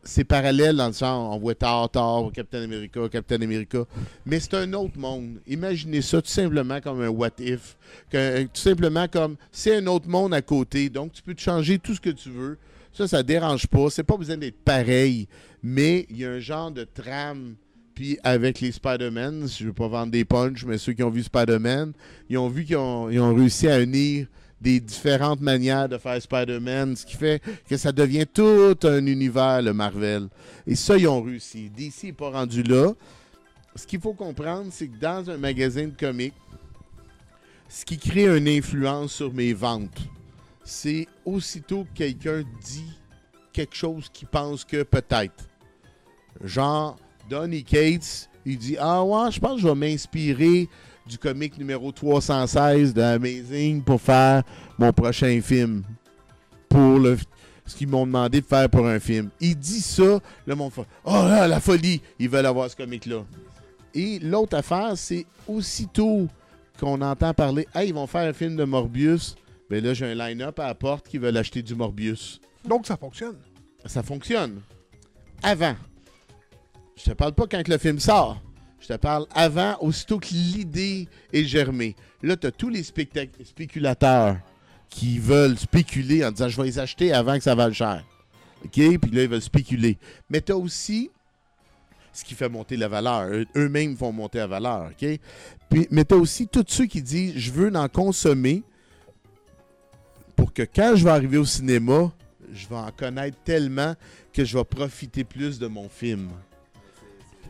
c'est parallèle dans le sens, on voit Thor, Thor, Captain America, Captain America, mais c'est un autre monde. Imaginez ça tout simplement comme un what if, que- tout simplement comme c'est un autre monde à côté, donc tu peux te changer tout ce que tu veux. Ça, ça dérange pas. C'est pas besoin d'être pareil, mais il y a un genre de trame. Puis avec les Spider-Man, je veux pas vendre des punchs, mais ceux qui ont vu Spider-Man, ils ont vu qu'ils ont, ils ont réussi à unir des différentes manières de faire Spider-Man, ce qui fait que ça devient tout un univers, le Marvel. Et ça, ils ont réussi. DC n'est pas rendu là. Ce qu'il faut comprendre, c'est que dans un magasin de comics, ce qui crée une influence sur mes ventes, c'est aussitôt que quelqu'un dit quelque chose qui pense que peut-être. Genre, Donny Cates, il dit Ah ouais, je pense que je vais m'inspirer du comic numéro 316 de Amazing pour faire mon prochain film. Pour le, ce qu'ils m'ont demandé de faire pour un film. Il dit ça, le monde fait Oh là, la folie, ils veulent avoir ce comic-là. Et l'autre affaire, c'est aussitôt qu'on entend parler Hey, ils vont faire un film de Morbius. Ben là, j'ai un line-up à la porte qui veulent acheter du Morbius. Donc, ça fonctionne. Ça fonctionne. Avant. Je te parle pas quand le film sort. Je te parle avant, aussitôt que l'idée est germée. Là, tu as tous les spéculateurs qui veulent spéculer en disant je vais les acheter avant que ça vaille cher. OK? Puis là, ils veulent spéculer. Mais tu as aussi ce qui fait monter la valeur. Eux- Eux-mêmes font monter la valeur. OK? Puis, mais tu as aussi tous ceux qui disent je veux en consommer pour que quand je vais arriver au cinéma, je vais en connaître tellement que je vais profiter plus de mon film.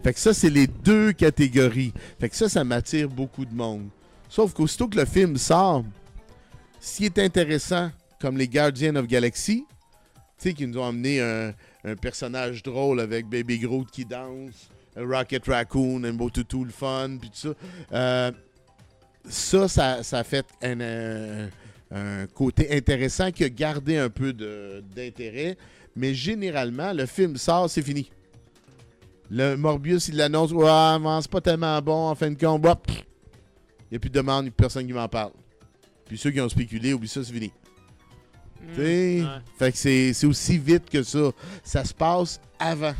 Fait que ça, c'est les deux catégories. Fait que ça, ça m'attire beaucoup de monde. Sauf qu'aussitôt que le film sort, s'il est intéressant, comme les Guardians of Galaxy, tu sais, qui nous ont amené un, personnage drôle avec Baby Groot qui danse, Rocket Raccoon, un beau le fun, puis tout ça. Euh, ça, ça, fait un, côté intéressant qui a gardé un peu d'intérêt. Mais généralement, le film sort, c'est fini. Le Morbius, il l'annonce, ouais, c'est pas tellement bon, en fin de compte, hop, il n'y a plus de demande, il n'y a plus personne qui m'en parle. Puis ceux qui ont spéculé, oublie ça, c'est fini. Tu sais? Ouais. Fait que c'est c'est aussi vite que ça. Ça se passe avant.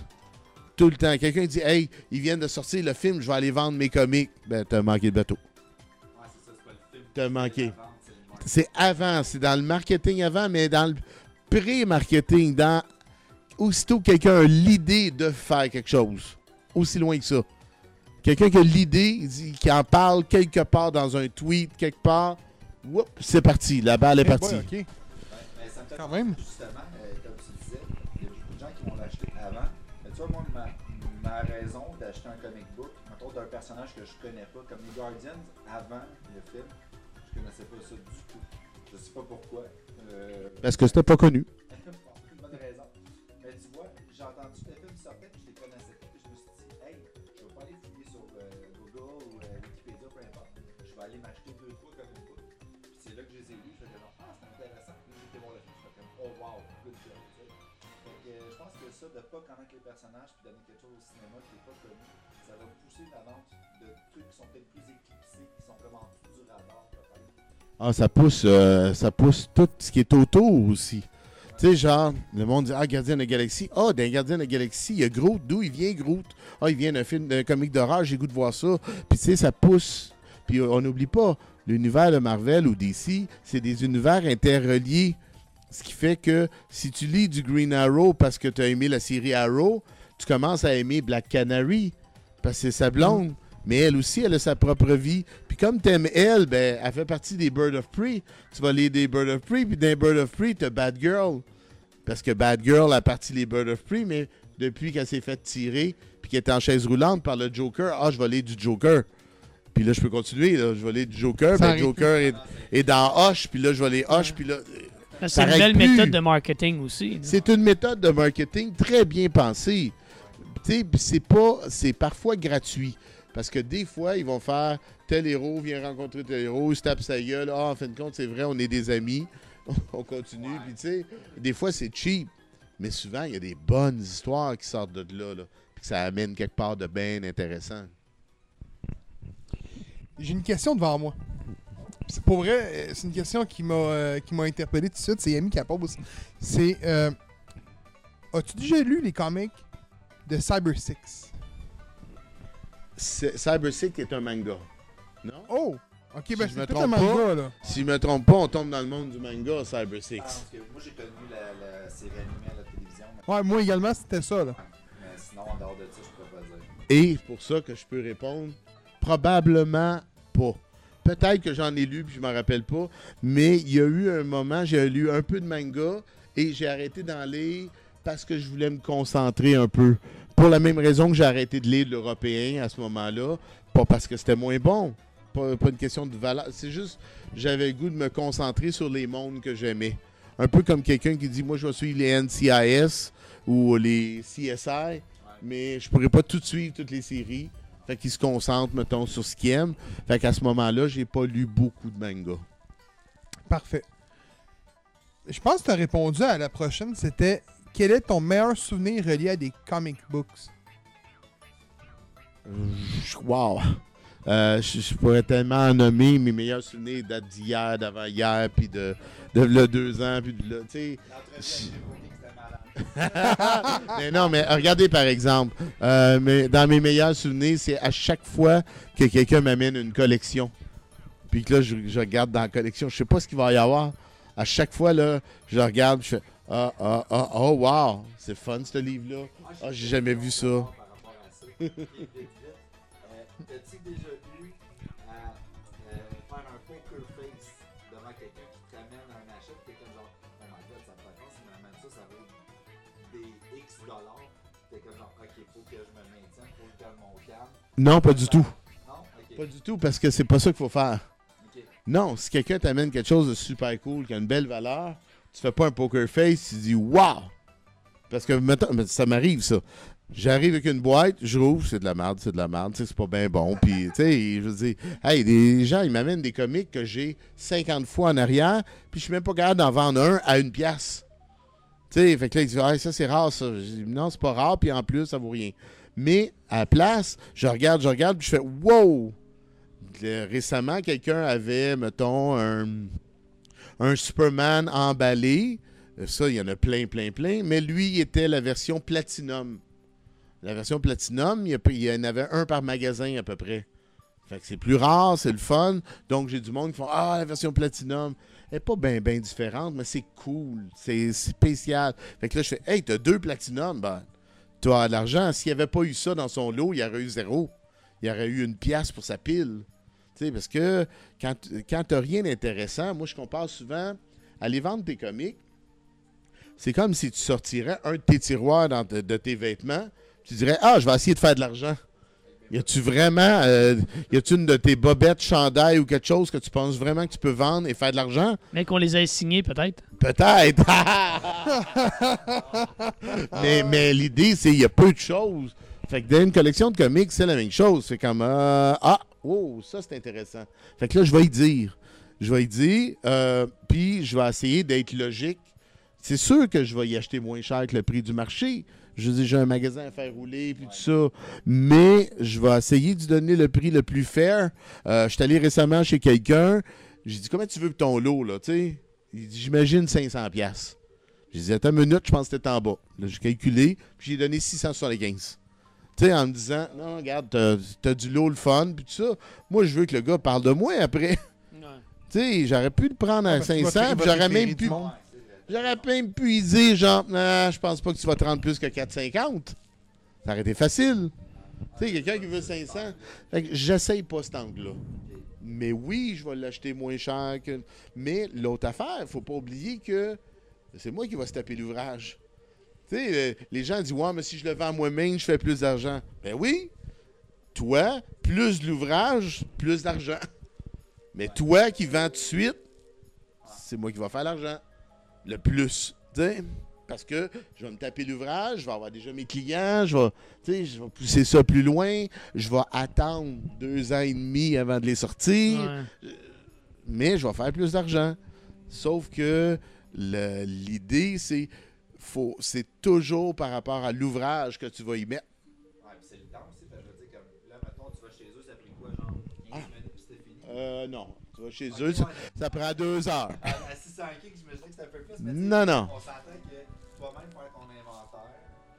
Tout le temps. Quelqu'un dit Hey, ils viennent de sortir le film, je vais aller vendre mes comics. Ben, t'as manqué le bateau. Ouais, c'est ça, c'est pas le film. T'as manqué. C'est avant, c'est dans le marketing avant, mais dans le pré-marketing, dans aussitôt que quelqu'un a l'idée de faire quelque chose. Aussi loin que ça. Quelqu'un qui a l'idée, il dit- qui en parle quelque part dans un tweet, quelque part, c'est parti, la balle est Eh partie. boy, ok. Ben, ben, ça me fait Quand même. Justement, euh, comme tu disais, il y a beaucoup de gens qui vont l'acheter avant. Mais tu vois, moi, ma, ma raison d'acheter un comic book, mettons, d'un personnage que je connais pas, comme les Guardians, avant le film, je connaissais pas ça du tout. Je sais pas pourquoi. Euh, Parce que c'était pas connu. Ça, de pas connaître les personnages puis d'amener quelque chose au cinéma qui n'est pas connu, ça va pousser la vente de trucs qui sont peut-être plus éclipsés, qui sont vraiment en dessous du radar. Ah, ça pousse, euh, ça pousse tout ce qui est autour aussi. Tu sais, genre, le monde dit Ah, Gardien de la Galaxie. Ah, d'un Gardien de la Galaxie, il y a Groot. D'où il vient, Groot? Ah, il vient d'un film, d'un comique d'horreur, j'ai goût de voir ça. Puis, tu sais, ça pousse. Puis, on n'oublie pas, l'univers de Marvel ou DC, c'est des univers interreliés. Ce qui fait que si tu lis du Green Arrow parce que tu as aimé la série Arrow, tu commences à aimer Black Canary parce que c'est sa blonde. Mais elle aussi, elle a sa propre vie. Puis comme t'aimes elle, ben, elle fait partie des Bird of Prey. Tu vas lire des Bird of Prey, puis dans Bird of Prey, t'as Bad Girl. Parce que Bad Girl a parti les Bird of Prey, mais depuis qu'elle s'est fait tirer, puis qu'elle est en chaise roulante par le Joker, ah, je vais lire du Joker. Puis là, je peux continuer, là. je vais lire du Joker, Ça ben. Joker est, est dans Hush, puis là, je vais aller Hush, puis là... C'est une belle plus. méthode de marketing aussi. C'est une méthode de marketing très bien pensée. Tu sais, pis c'est pas, c'est parfois gratuit. Parce que des fois, ils vont faire tel héros vient rencontrer tel héros, il se tape sa gueule. Ah, en fin de compte, c'est vrai, on est des amis. *laughs* on continue. Puis tu sais, des fois, c'est cheap. Mais souvent, il y a des bonnes histoires qui sortent de là. là puis que ça amène quelque part de bien intéressant. J'ai une question devant moi. C'est pour vrai, euh, c'est une question qui m'a euh, qui m'a interpellé tout de suite. C'est Amy qui la pose. C'est euh, As-tu déjà lu les comics de Cyber Six? Cyber Six est un manga. Non? Oh Ok, Si ben je me trompe un manga, là. Si je me trompe pas, on tombe dans le monde du manga, Cyber Ah, Six. parce que moi, j'ai connu la, la série animée à la télévision, mais, Ouais, moi également, c'était ça, là. mais sinon, en dehors de ça, je pourrais pas dire. Et c'est pour ça que je peux répondre probablement pas. Peut-être que j'en ai lu puis je m'en rappelle pas, mais il y a eu un moment, j'ai lu un peu de manga et j'ai arrêté d'en lire parce que je voulais me concentrer un peu. Pour la même raison que j'ai arrêté de lire l'européen à ce moment-là, pas parce que c'était moins bon, pas, pas une question de valeur, c'est juste j'avais le goût de me concentrer sur les mondes que j'aimais. Un peu comme quelqu'un qui dit moi je vais suivre les NCIS ou les CSI, mais je pourrais pas tout suivre toutes les séries. Fait qu'il se concentre, mettons, sur ce qu'il aime. Fait qu'à ce moment-là, j'ai pas lu beaucoup de manga. Parfait. Je pense que tu as répondu à la prochaine, c'était quel est ton meilleur souvenir relié à des comic books? Wow! Euh, je, je pourrais tellement en nommer mes meilleurs souvenirs datent d'hier, d'avant-hier, puis de, de là, deux ans, puis de là, tu sais. *laughs* mais non, mais regardez par exemple, euh, mais dans mes meilleurs souvenirs, c'est à chaque fois que quelqu'un m'amène une collection. Puis que là, je, regarde dans la collection, je sais pas ce qu'il va y avoir. À chaque fois, là, je regarde, je fais Ah, ah, ah, oh, wow, c'est fun ce livre-là. Ah, j'ai jamais vu ça. Non, pas du tout. Non? Pas du tout, parce que c'est pas ça qu'il faut faire. Non, si quelqu'un t'amène quelque chose de super cool, qui a une belle valeur, tu fais pas un poker face, tu dis Wow! Parce que mettons, ça m'arrive ça. J'arrive avec une boîte, je rouvre, c'est de la merde, c'est de la merde, c'est pas bien bon. Puis, tu sais, je veux dire, hey, des gens, ils m'amènent des comics que j'ai 50 fois en arrière, puis je suis même pas capable d'en vendre un à une pièce. Tu sais, fait que là, ils disent, ah, ça, c'est rare, ça. Je dis, non, c'est pas rare, puis en plus, ça vaut rien. Mais, à la place, je regarde, je regarde, puis je fais, wow! Le- récemment, quelqu'un avait, mettons, un, Superman emballé. Euh, Ça, il y en a plein, plein, plein. Mais lui, il était la version Platinum. La version Platinum, il y, en avait un par magasin à peu près. Fait que c'est plus rare, c'est le fun. Donc, j'ai du monde qui font Ah, la version Platinum. Elle n'est pas bien, bien différente, mais c'est cool. C'est spécial. Fait que là, je fais Hey, t'as deux Platinum. Ben, tu as de l'argent. S'il n'y avait pas eu ça dans son lot, il y aurait eu zéro. Il aurait eu une pièce pour sa pile. Tu sais, parce que quand, quand tu n'as rien d'intéressant, moi, je compare souvent aller vendre tes comics. C'est comme si tu sortirais un de tes tiroirs te- de tes vêtements. Tu dirais Ah, je vais essayer de faire de l'argent. Y a-tu vraiment. euh, y a-tu une de tes bobettes, chandail ou quelque chose que tu penses vraiment que tu peux vendre et faire de l'argent? Mais qu'on les ait signés, peut-être. Peut-être. *laughs* mais mais l'idée, c'est qu'il y a peu de choses. Fait que dans une collection de comics, c'est la même chose. C'est comme euh, Ah, oh, ça c'est intéressant. Fait que là, je vais y dire. Je vais y dire. euh, Puis je vais essayer d'être logique. C'est sûr que je vais y acheter moins cher que le prix du marché. Je dis, j'ai un magasin à faire rouler, puis tout ça. Mais je vais essayer de lui donner le prix le plus fair. Euh, je suis allé récemment chez quelqu'un. J'ai dit, comment tu veux ton lot, là, tu sais? Il dit, j'imagine 500 pièces. J'ai dit, attends une minute, je pense que c'était en bas. Là, j'ai calculé, puis j'ai donné 675. Tu sais, en me disant, non, regarde, t'as, t'as du lot, le fun, puis tout ça. Moi, je veux que le gars parle de moi après. Tu sais, j'aurais pu le prendre à va 500, faire- puis j'aurais même pu... monde. J'aurais même pu y dire, genre, non, je pense pas que tu vas te rendre plus que 4,50. Ça aurait été facile. Tu sais, quelqu'un qui veut 500. Fait que j'essaye pas cet angle-là. Mais oui, je vais l'acheter moins cher. Mais l'autre affaire, faut pas oublier que c'est moi qui vais se taper l'ouvrage. Tu sais, euh, les gens disent, ouais, mais si je le vends moi-même, je fais plus d'argent. Ben oui. Toi, plus l'ouvrage, plus d'argent. Mais toi qui vends tout de suite, c'est moi qui va faire l'argent le plus. tu sais. Parce que je vais me taper l'ouvrage, je vais avoir déjà mes clients, je vais, tu sais, je vais pousser ça plus loin, je vais attendre deux ans et demi avant de les sortir, Ouais. mais je vais faire plus d'argent. Sauf que l'idée, c'est faut c'est toujours par rapport à l'ouvrage que tu vas y mettre. Ouais, puis c'est le temps aussi, parce que je veux dire, comme là, mettons, tu vas chez eux, ça a pris quoi, genre 15 minutes, puis c'était fini? Euh, non. Chez eux, ça, ouais. ça prend deux heures. À, à 600 kicks, je me dis que c'est un peu plus, mais Non, non. on s'entend que toi-même faire ton inventaire,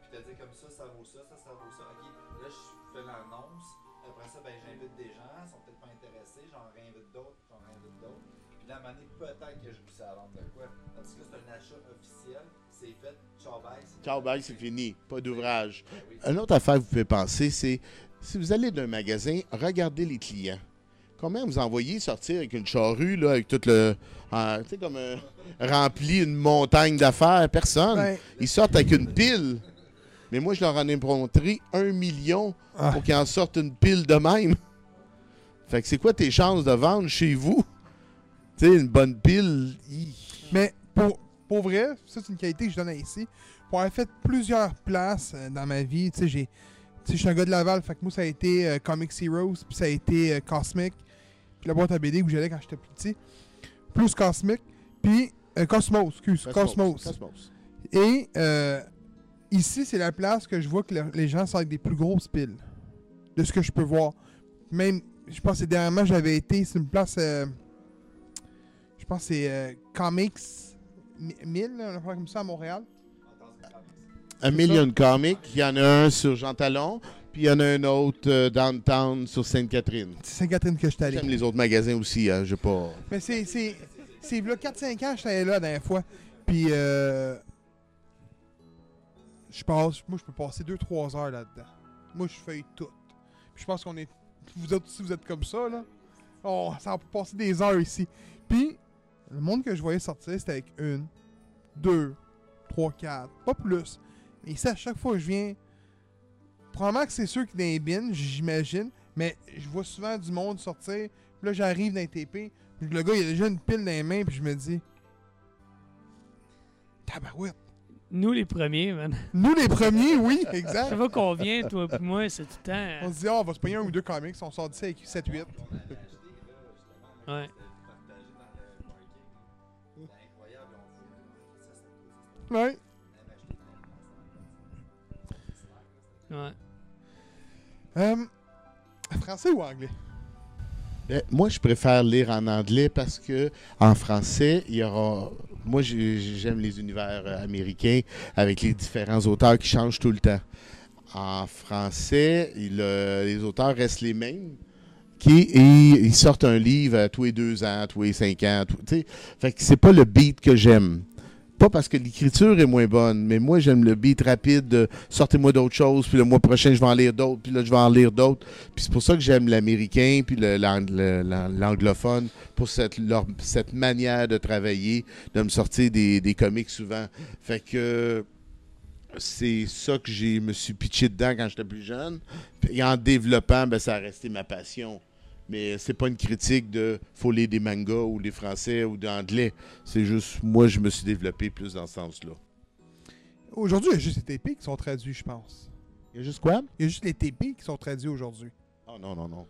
puis te dire comme ça, ça vaut ça, ça, ça vaut ça. Ok, là, je fais l'annonce, après ça, ben, j'invite des gens, ils sont peut-être pas intéressés, j'en réinvite d'autres, là, à un moment donné, peut-être que je vous sais à vendre de quoi. Parce que là, c'est un achat officiel. C'est fait. Ciao, bye. Ciao, bye, c'est fini. Pas d'ouvrage. Ben oui. Une autre affaire que vous pouvez penser, c'est si vous allez d'un magasin, regardez les clients. Combien vous envoyez sortir avec une charrue, là, avec tout le. tu sais, comme un- rempli une montagne d'affaires? Personne. Ils sortent avec une pile. Mais moi, je leur en ai montré un million Ah. pour qu'ils en sortent une pile de même. Fait que c'est quoi tes chances de vendre chez vous? Tu sais, une bonne pile. hi. Mais pour, pour vrai, ça c'est une qualité que je donne à ici. Pour avoir fait plusieurs places euh, dans ma vie, tu sais, j'ai. Tu sais, je suis un gars de Laval, fait que moi ça a été euh, Comics Heroes, puis ça a été euh, Cosmic, puis la boîte à BD où j'allais quand j'étais plus petit. Plus Cosmic, puis euh, Cosmos, excuse, Cosmos. Cosmos. Et euh, ici, c'est la place que je vois que le- les gens sont avec des plus grosses piles. De ce que je peux voir. Même, je pense que dernièrement, j'avais été, c'est une place. euh, je pense que c'est euh, Comics 1000, là, un affaire comme ça à Montréal. Un million comics. Il y en a un sur Jean Talon, puis il y en a un autre euh, downtown sur Sainte-Catherine. C'est Sainte-Catherine que je suis allé. J'aime les autres magasins aussi, hein, j'ai pas. Mais c'est. C'est c'est là 4-5 ans j'étais là la dernière fois. Puis. Euh, je passe. Moi, je peux passer 2-3 heures là-dedans. Moi, je feuille tout. Puis je pense qu'on est. Vous autres aussi, vous êtes comme ça, là. Oh, ça va passer des heures ici. Puis, le monde que je voyais sortir, c'était avec une, deux, trois, quatre, pas plus. Et ici, à chaque fois que je viens. Probablement que c'est a des bins, j'imagine. Mais je vois souvent du monde sortir. Puis là, j'arrive dans les TP. Puis le gars, il a déjà une pile dans les mains. Puis je me dis. Tabarouette. Nous, les premiers, man. Nous, les premiers, oui, Je exact. sais pas qu'on vient, toi et moi, c'est tout le On temps. se dit, ah, on va se payer un ou deux comics. On sort d'ici avec 7-8. Ouais. Partager dans Euh, français ou anglais? Ben, moi, je préfère lire en anglais parce que en français, il y aura. Moi, j'ai- j'aime les univers euh, américains avec les différents auteurs qui changent tout le temps. En français, euh, les auteurs restent les mêmes. Et ils sortent un livre tous les deux ans, tous les cinq ans. tout- fait que c'est pas le beat que j'aime. Pas parce que l'écriture est moins bonne, mais moi j'aime le beat rapide de sortez-moi d'autres choses, puis le mois prochain je vais en lire d'autres, puis là je vais en lire d'autres. Puis c'est pour ça que j'aime l'américain puis l'anglophone pour cette, cette manière de travailler, de me sortir des, des comics souvent. Fait que c'est ça que j'ai me suis pitché dedans quand j'étais plus jeune. Et en développant, ben, ça a resté ma passion. Mais c'est pas une critique de faut lire des mangas ou des français ou d'anglais. C'est juste moi je me suis développé plus dans ce sens-là. Aujourd'hui, il y a juste les TP qui sont traduits, je pense. Il y a juste quoi? Il y a juste les TP qui sont traduits aujourd'hui. Oh non, non, non.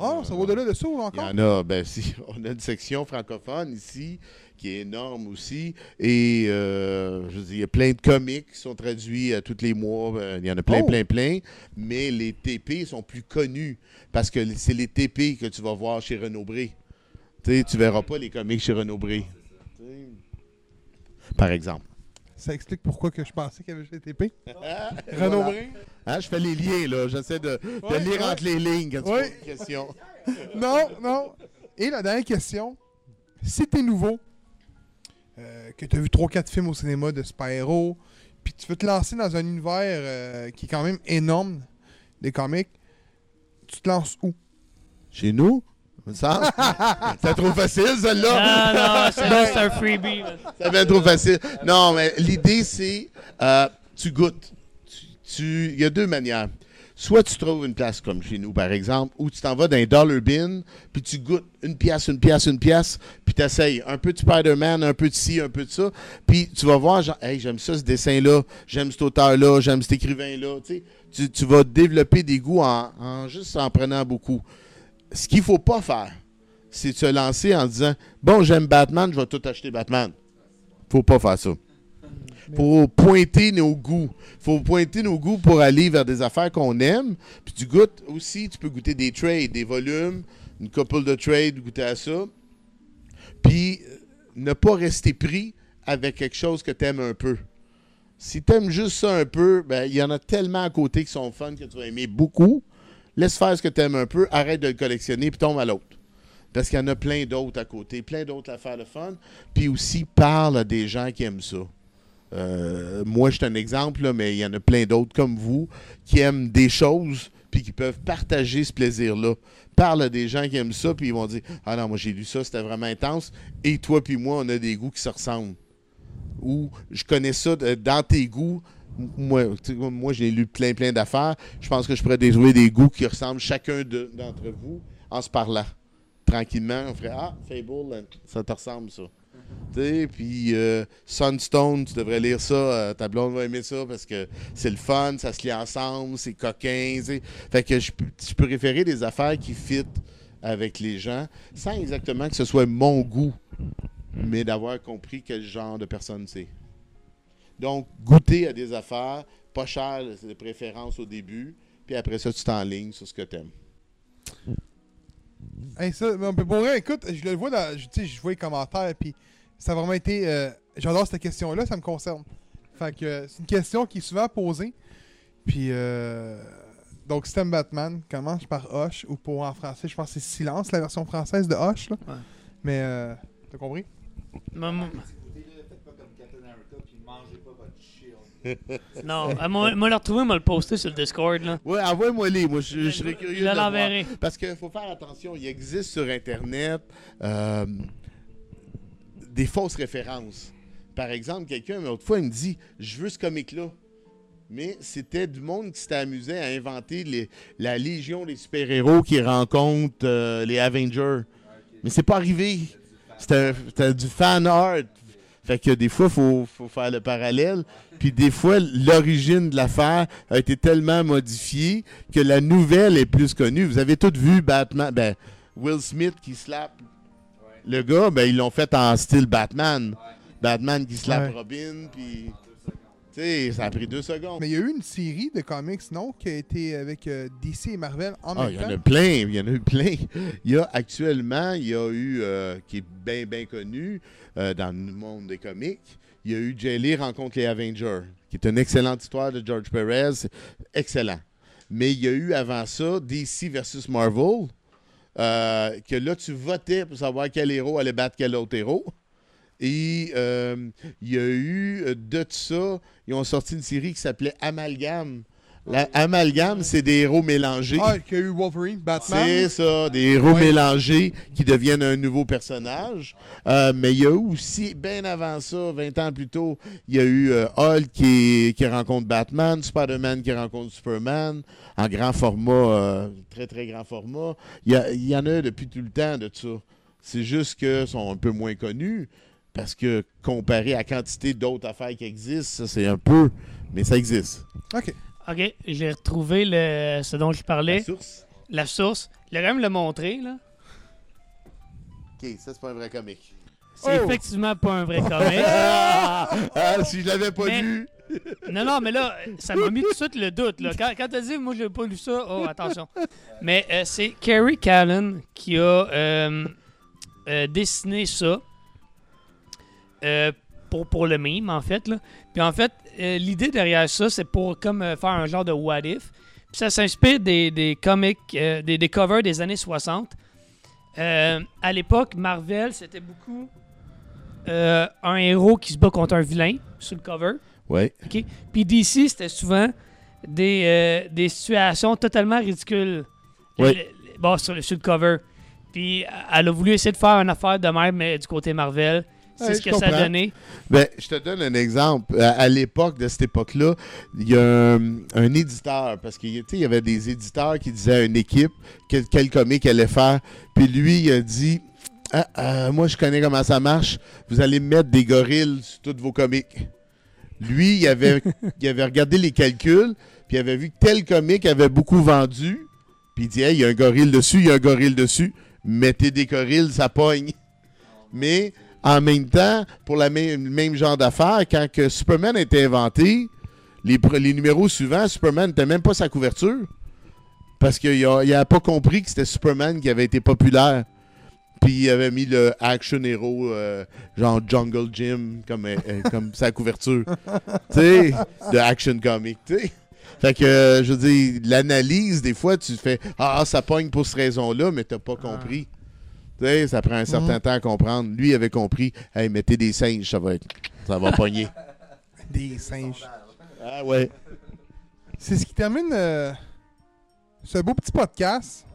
Oh, ça va au-delà de ça ou Il y encore? en a, ben si, *laughs* on a une section francophone ici qui est énorme aussi. Et euh, je veux dire, il y a plein de comics qui sont traduits à tous les mois. Euh, Il y en a plein, Oh! plein, plein. Mais les TP sont plus connus parce que c'est les TP que tu vas voir chez Renaud Bré. Tu sais, tu verras pas les comics chez Renaud Bré. Par exemple. Ça explique pourquoi que je pensais qu'il y avait les *laughs* TP. Renaud. Bré? Hein, je fais les liens, là. J'essaie de, de lire entre les lignes quand tu poses une question. *laughs* Non, non. Et la dernière question. Si t'es nouveau, euh, que t'as vu 3-4 films au cinéma de super-héros, puis tu veux te lancer dans un univers euh, qui est quand même énorme, des comics, tu te lances où? Chez nous? Ça? *laughs* C'est trop facile, celle-là? Non, non, c'est *laughs* juste un freebie. Ça va être trop facile. Non, mais l'idée, c'est euh, tu goûtes. Tu- Il y a deux manières. Soit tu trouves une place comme chez nous, par exemple, où tu t'en vas dans un dollar bin, puis tu goûtes une pièce, une pièce, une pièce, puis tu essayes un peu de Spider-Man, un peu de ci, un peu de ça, puis tu vas voir, genre, hey, j'aime ça, ce dessin-là, j'aime cet auteur-là, j'aime cet écrivain-là. Tu, tu, vas développer des goûts en, juste en prenant beaucoup. Ce qu'il faut pas faire, c'est de se lancer en disant, bon, j'aime Batman, je vais tout acheter Batman. Faut pas faire ça. Faut pointer nos goûts. Faut pointer nos goûts pour aller vers des affaires qu'on aime. Puis tu goûtes aussi, tu peux goûter des trades, des volumes, une couple de trades, goûter à ça. Puis euh, ne pas rester pris avec quelque chose que tu aimes un peu. Si tu aimes juste ça un peu, ben il y en a tellement à côté qui sont fun que tu vas aimer beaucoup. Laisse faire ce que tu aimes un peu, arrête de le collectionner, puis tombe à l'autre. Parce qu'il y en a plein d'autres à côté, plein d'autres affaires de fun. Puis aussi, parle à des gens qui aiment ça. Euh, moi, je suis un exemple, mais il y en a plein d'autres comme vous qui aiment des choses puis qui peuvent partager ce plaisir-là. Parle à des gens qui aiment ça, puis ils vont dire Ah non, moi j'ai lu ça, c'était vraiment intense. Et toi, puis moi, on a des goûts qui se ressemblent. Ou je connais ça de- dans tes goûts. Moi, j'ai lu plein, plein d'affaires. Je pense que je pourrais trouver des goûts qui ressemblent chacun de- d'entre vous en se parlant. Tranquillement, on ferait Ah, Fable, euh, ça te ressemble, ça. Puis euh, Sunstone, tu devrais lire ça. euh, ta blonde va aimer ça parce que c'est le fun, ça se lit ensemble, c'est coquin. Fait que je, peux- référer des affaires qui fit avec les gens sans exactement que ce soit mon goût, mais d'avoir compris quel genre de personne c'est. Donc, goûter à des affaires, pas cher de préférence au début, puis après ça, tu t'enlignes sur ce que tu aimes. Hey, ça, mais pour vrai, écoute, je le vois dans. Je vois les commentaires, puis ça a vraiment été. euh, J'adore cette question-là, ça me concerne. Fait que euh, c'est une question qui est souvent posée. Puis, euh, donc, System Batman commence par Hoche, ou pour en français, je pense que c'est Silence, la version française de Hoche, là. Ouais. Mais, euh, t'as compris? Moi, moi- Écoutez-le, faites pas comme Captain America, puis mangez pas votre shield. *laughs* non, moi, moi, le retrouver, moi le poster sur le Discord. Là. Ouais, envoie-moi les. Moi, je, je serais curieux Je l'enverrai. Parce qu'il faut faire attention, il existe sur Internet euh, des fausses références. Par exemple, quelqu'un, l'autre fois, il me dit Je veux ce comic-là. Mais c'était du monde qui s'était amusé à inventer les- la légion des super-héros qui rencontrent euh, les Avengers. Mais c'est pas arrivé. C'était du fan art. Fait que des fois, il faut, faut faire le parallèle. Puis des fois, l'origine de l'affaire a été tellement modifiée que la nouvelle est plus connue. Vous avez tous vu Batman, ben, Will Smith qui slappe le gars, ben, ils l'ont fait en style Batman. Batman qui slappe. Robin, puis... Tu sais, ça a pris deux secondes. Mais il y a eu une série de comics, non, qui a été avec euh, DC et Marvel en Ah, même il y en temps? a plein, il y en a eu plein. Il y a actuellement, il y a eu, euh, qui est bien, bien connu euh, dans le monde des comics, il y a eu Jelly rencontre les Avengers, qui est une excellente histoire de George Perez, excellent. Mais il y a eu avant ça DC versus Marvel, euh, que là, tu votais pour savoir quel héros allait battre quel autre héros. Et euh, il y a eu euh, de ça, ils ont sorti une série qui s'appelait Amalgame. La, Amalgame, c'est des héros mélangés. Ah, qu'il y a eu Wolverine, Batman. C'est ça, des héros Ouais. mélangés qui deviennent un nouveau personnage. Euh, mais il y a eu aussi, bien avant ça, 20 ans plus tôt, il y a eu euh, Hulk qui, qui rencontre Batman, Spider-Man qui rencontre Superman, en grand format, euh, très très grand format. Il y, a- il y en a depuis tout le temps de ça. C'est juste qu'ils sont un peu moins connus. Parce que comparé à la quantité d'autres affaires qui existent, ça c'est un peu, mais ça existe. Ok. Ok, j'ai retrouvé le, ce dont je parlais, La source? la source. Il a quand même le montré, là. Ok, ça c'est pas un vrai comique. C'est Oh! effectivement pas un vrai *laughs* comic. Ah, ah, si je l'avais pas Mais- lu. non, non, mais là, ça m'a mis tout de suite le doute. Là. Quand, quand t'as dit, moi, j'ai pas lu ça, oh, attention. Mais euh, c'est Kerry Callan qui a euh, euh, dessiné ça euh, pour, pour le mime, en fait. Là. Puis en fait, euh, l'idée derrière ça, c'est pour comme euh, faire un genre de what if. Puis ça s'inspire des, des comics, euh, des, des covers des années 60. Euh, à l'époque, Marvel, c'était beaucoup un héros qui se bat contre un vilain sur le cover. Ouais. Puis DC, c'était souvent des, des situations totalement ridicules. Le- le- bon, sur, sur le cover. Puis elle a voulu essayer de faire une affaire de même, mais du côté Marvel. C'est Ouais, ce je que ça a donné. Ben, je te donne un exemple. À, à l'époque de cette époque-là, il y a un, un éditeur, parce qu'il y a- tu sais, il y avait des éditeurs qui disaient à une équipe quel, quel comique elle allait faire. Puis lui, il a dit Ah, euh, Moi, je connais comment ça marche. Vous allez mettre des gorilles sur tous vos comics. Lui, il avait, *laughs* il avait regardé les calculs, puis il avait vu que tel comique avait beaucoup vendu. Puis il dit Hey, il y a un gorille dessus, il y a un gorille dessus. Mettez des gorilles, ça pogne. Mais en même temps, pour même, le même genre d'affaires, quand que Superman a été inventé, les, numéros suivants, Superman n'était même pas sa couverture. Parce qu'il n'a pas compris que c'était Superman qui avait été populaire. Puis il avait mis le Action Hero, euh, genre Jungle Gym, comme, euh, euh, comme sa couverture. *laughs* tu sais, de Action Comic, tu sais. Fait que, euh, je veux dire, l'analyse, des fois, tu fais Ah, ça pogne pour cette raison-là, mais t'as pas compris. Tu sais, ça prend un certain Mhm. temps à comprendre. Lui avait compris. Hey, mettez des singes, ça va être. Ça va pogner. *laughs* Des singes. Ah ouais. C'est ce qui termine euh, ce beau petit podcast.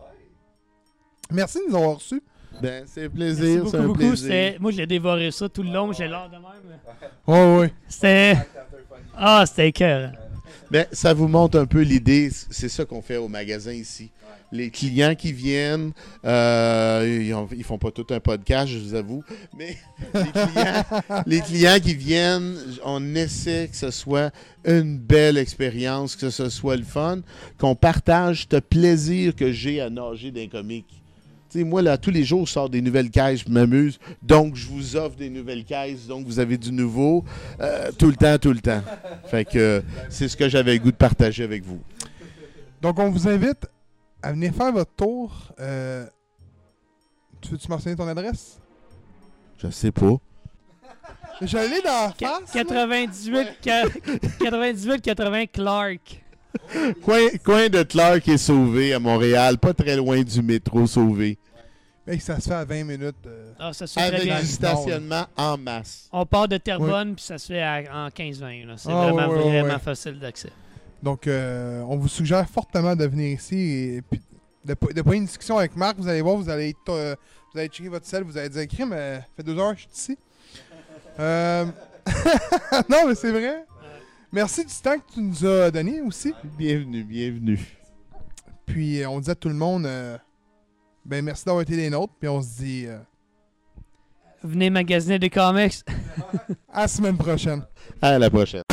Merci de nous avoir reçus. Ben, c'est un Merci plaisir. beaucoup, beaucoup. plaisir. Moi, j'ai dévoré ça tout le long. J'ai l'air de même. Oh, oui. C'était. Ah, c'était cœur. Ben, ça vous montre un peu l'idée. C'est ça qu'on fait au magasin ici. Les clients qui viennent, euh, ils, ont- ils font pas tout un podcast, je vous avoue, mais *laughs* les clients, les clients qui viennent, on essaie que ce soit une belle expérience, que ce soit le fun, qu'on partage ce plaisir que j'ai à nager d'un comique. Moi, là, tous les jours, je sors des nouvelles caisses, je m'amuse. Donc, je vous offre des nouvelles caisses. Donc, vous avez du nouveau euh, tout le temps, tout le temps. Fait que euh, c'est ce que j'avais le goût de partager avec vous. Donc, on vous invite à venir faire votre tour. Euh, tu veux-tu mentionner ton adresse? Je sais pas. Je l'ai dans la Qua- face. là. 98, qua- 98, 80 Clark. Coin, coin de Clark est sauvé à Montréal, pas très loin du métro sauvé. Hey, ça se fait à 20 minutes. euh. Ah, ça se fait très Avec bien. du stationnement en masse. On part de Terrebonne, puis ça se fait à- en 15-20. là. C'est Ah, vraiment, ouais, ouais, vraiment ouais. facile d'accès. Donc, euh, on vous suggère fortement de venir ici et puis de, de prendre une discussion avec Marc. Vous allez voir, vous allez, être, euh, vous allez checker votre sel, vous allez dire euh, ça fait deux heures que je suis ici. Euh, *laughs* non, mais c'est vrai. Merci du temps que tu nous as donné aussi. Bienvenue, bienvenue. Puis, euh, on dit à tout le monde, euh, ben merci d'avoir été des nôtres. Puis, on se dit euh, Venez magasiner des comics. à la semaine prochaine. À la prochaine.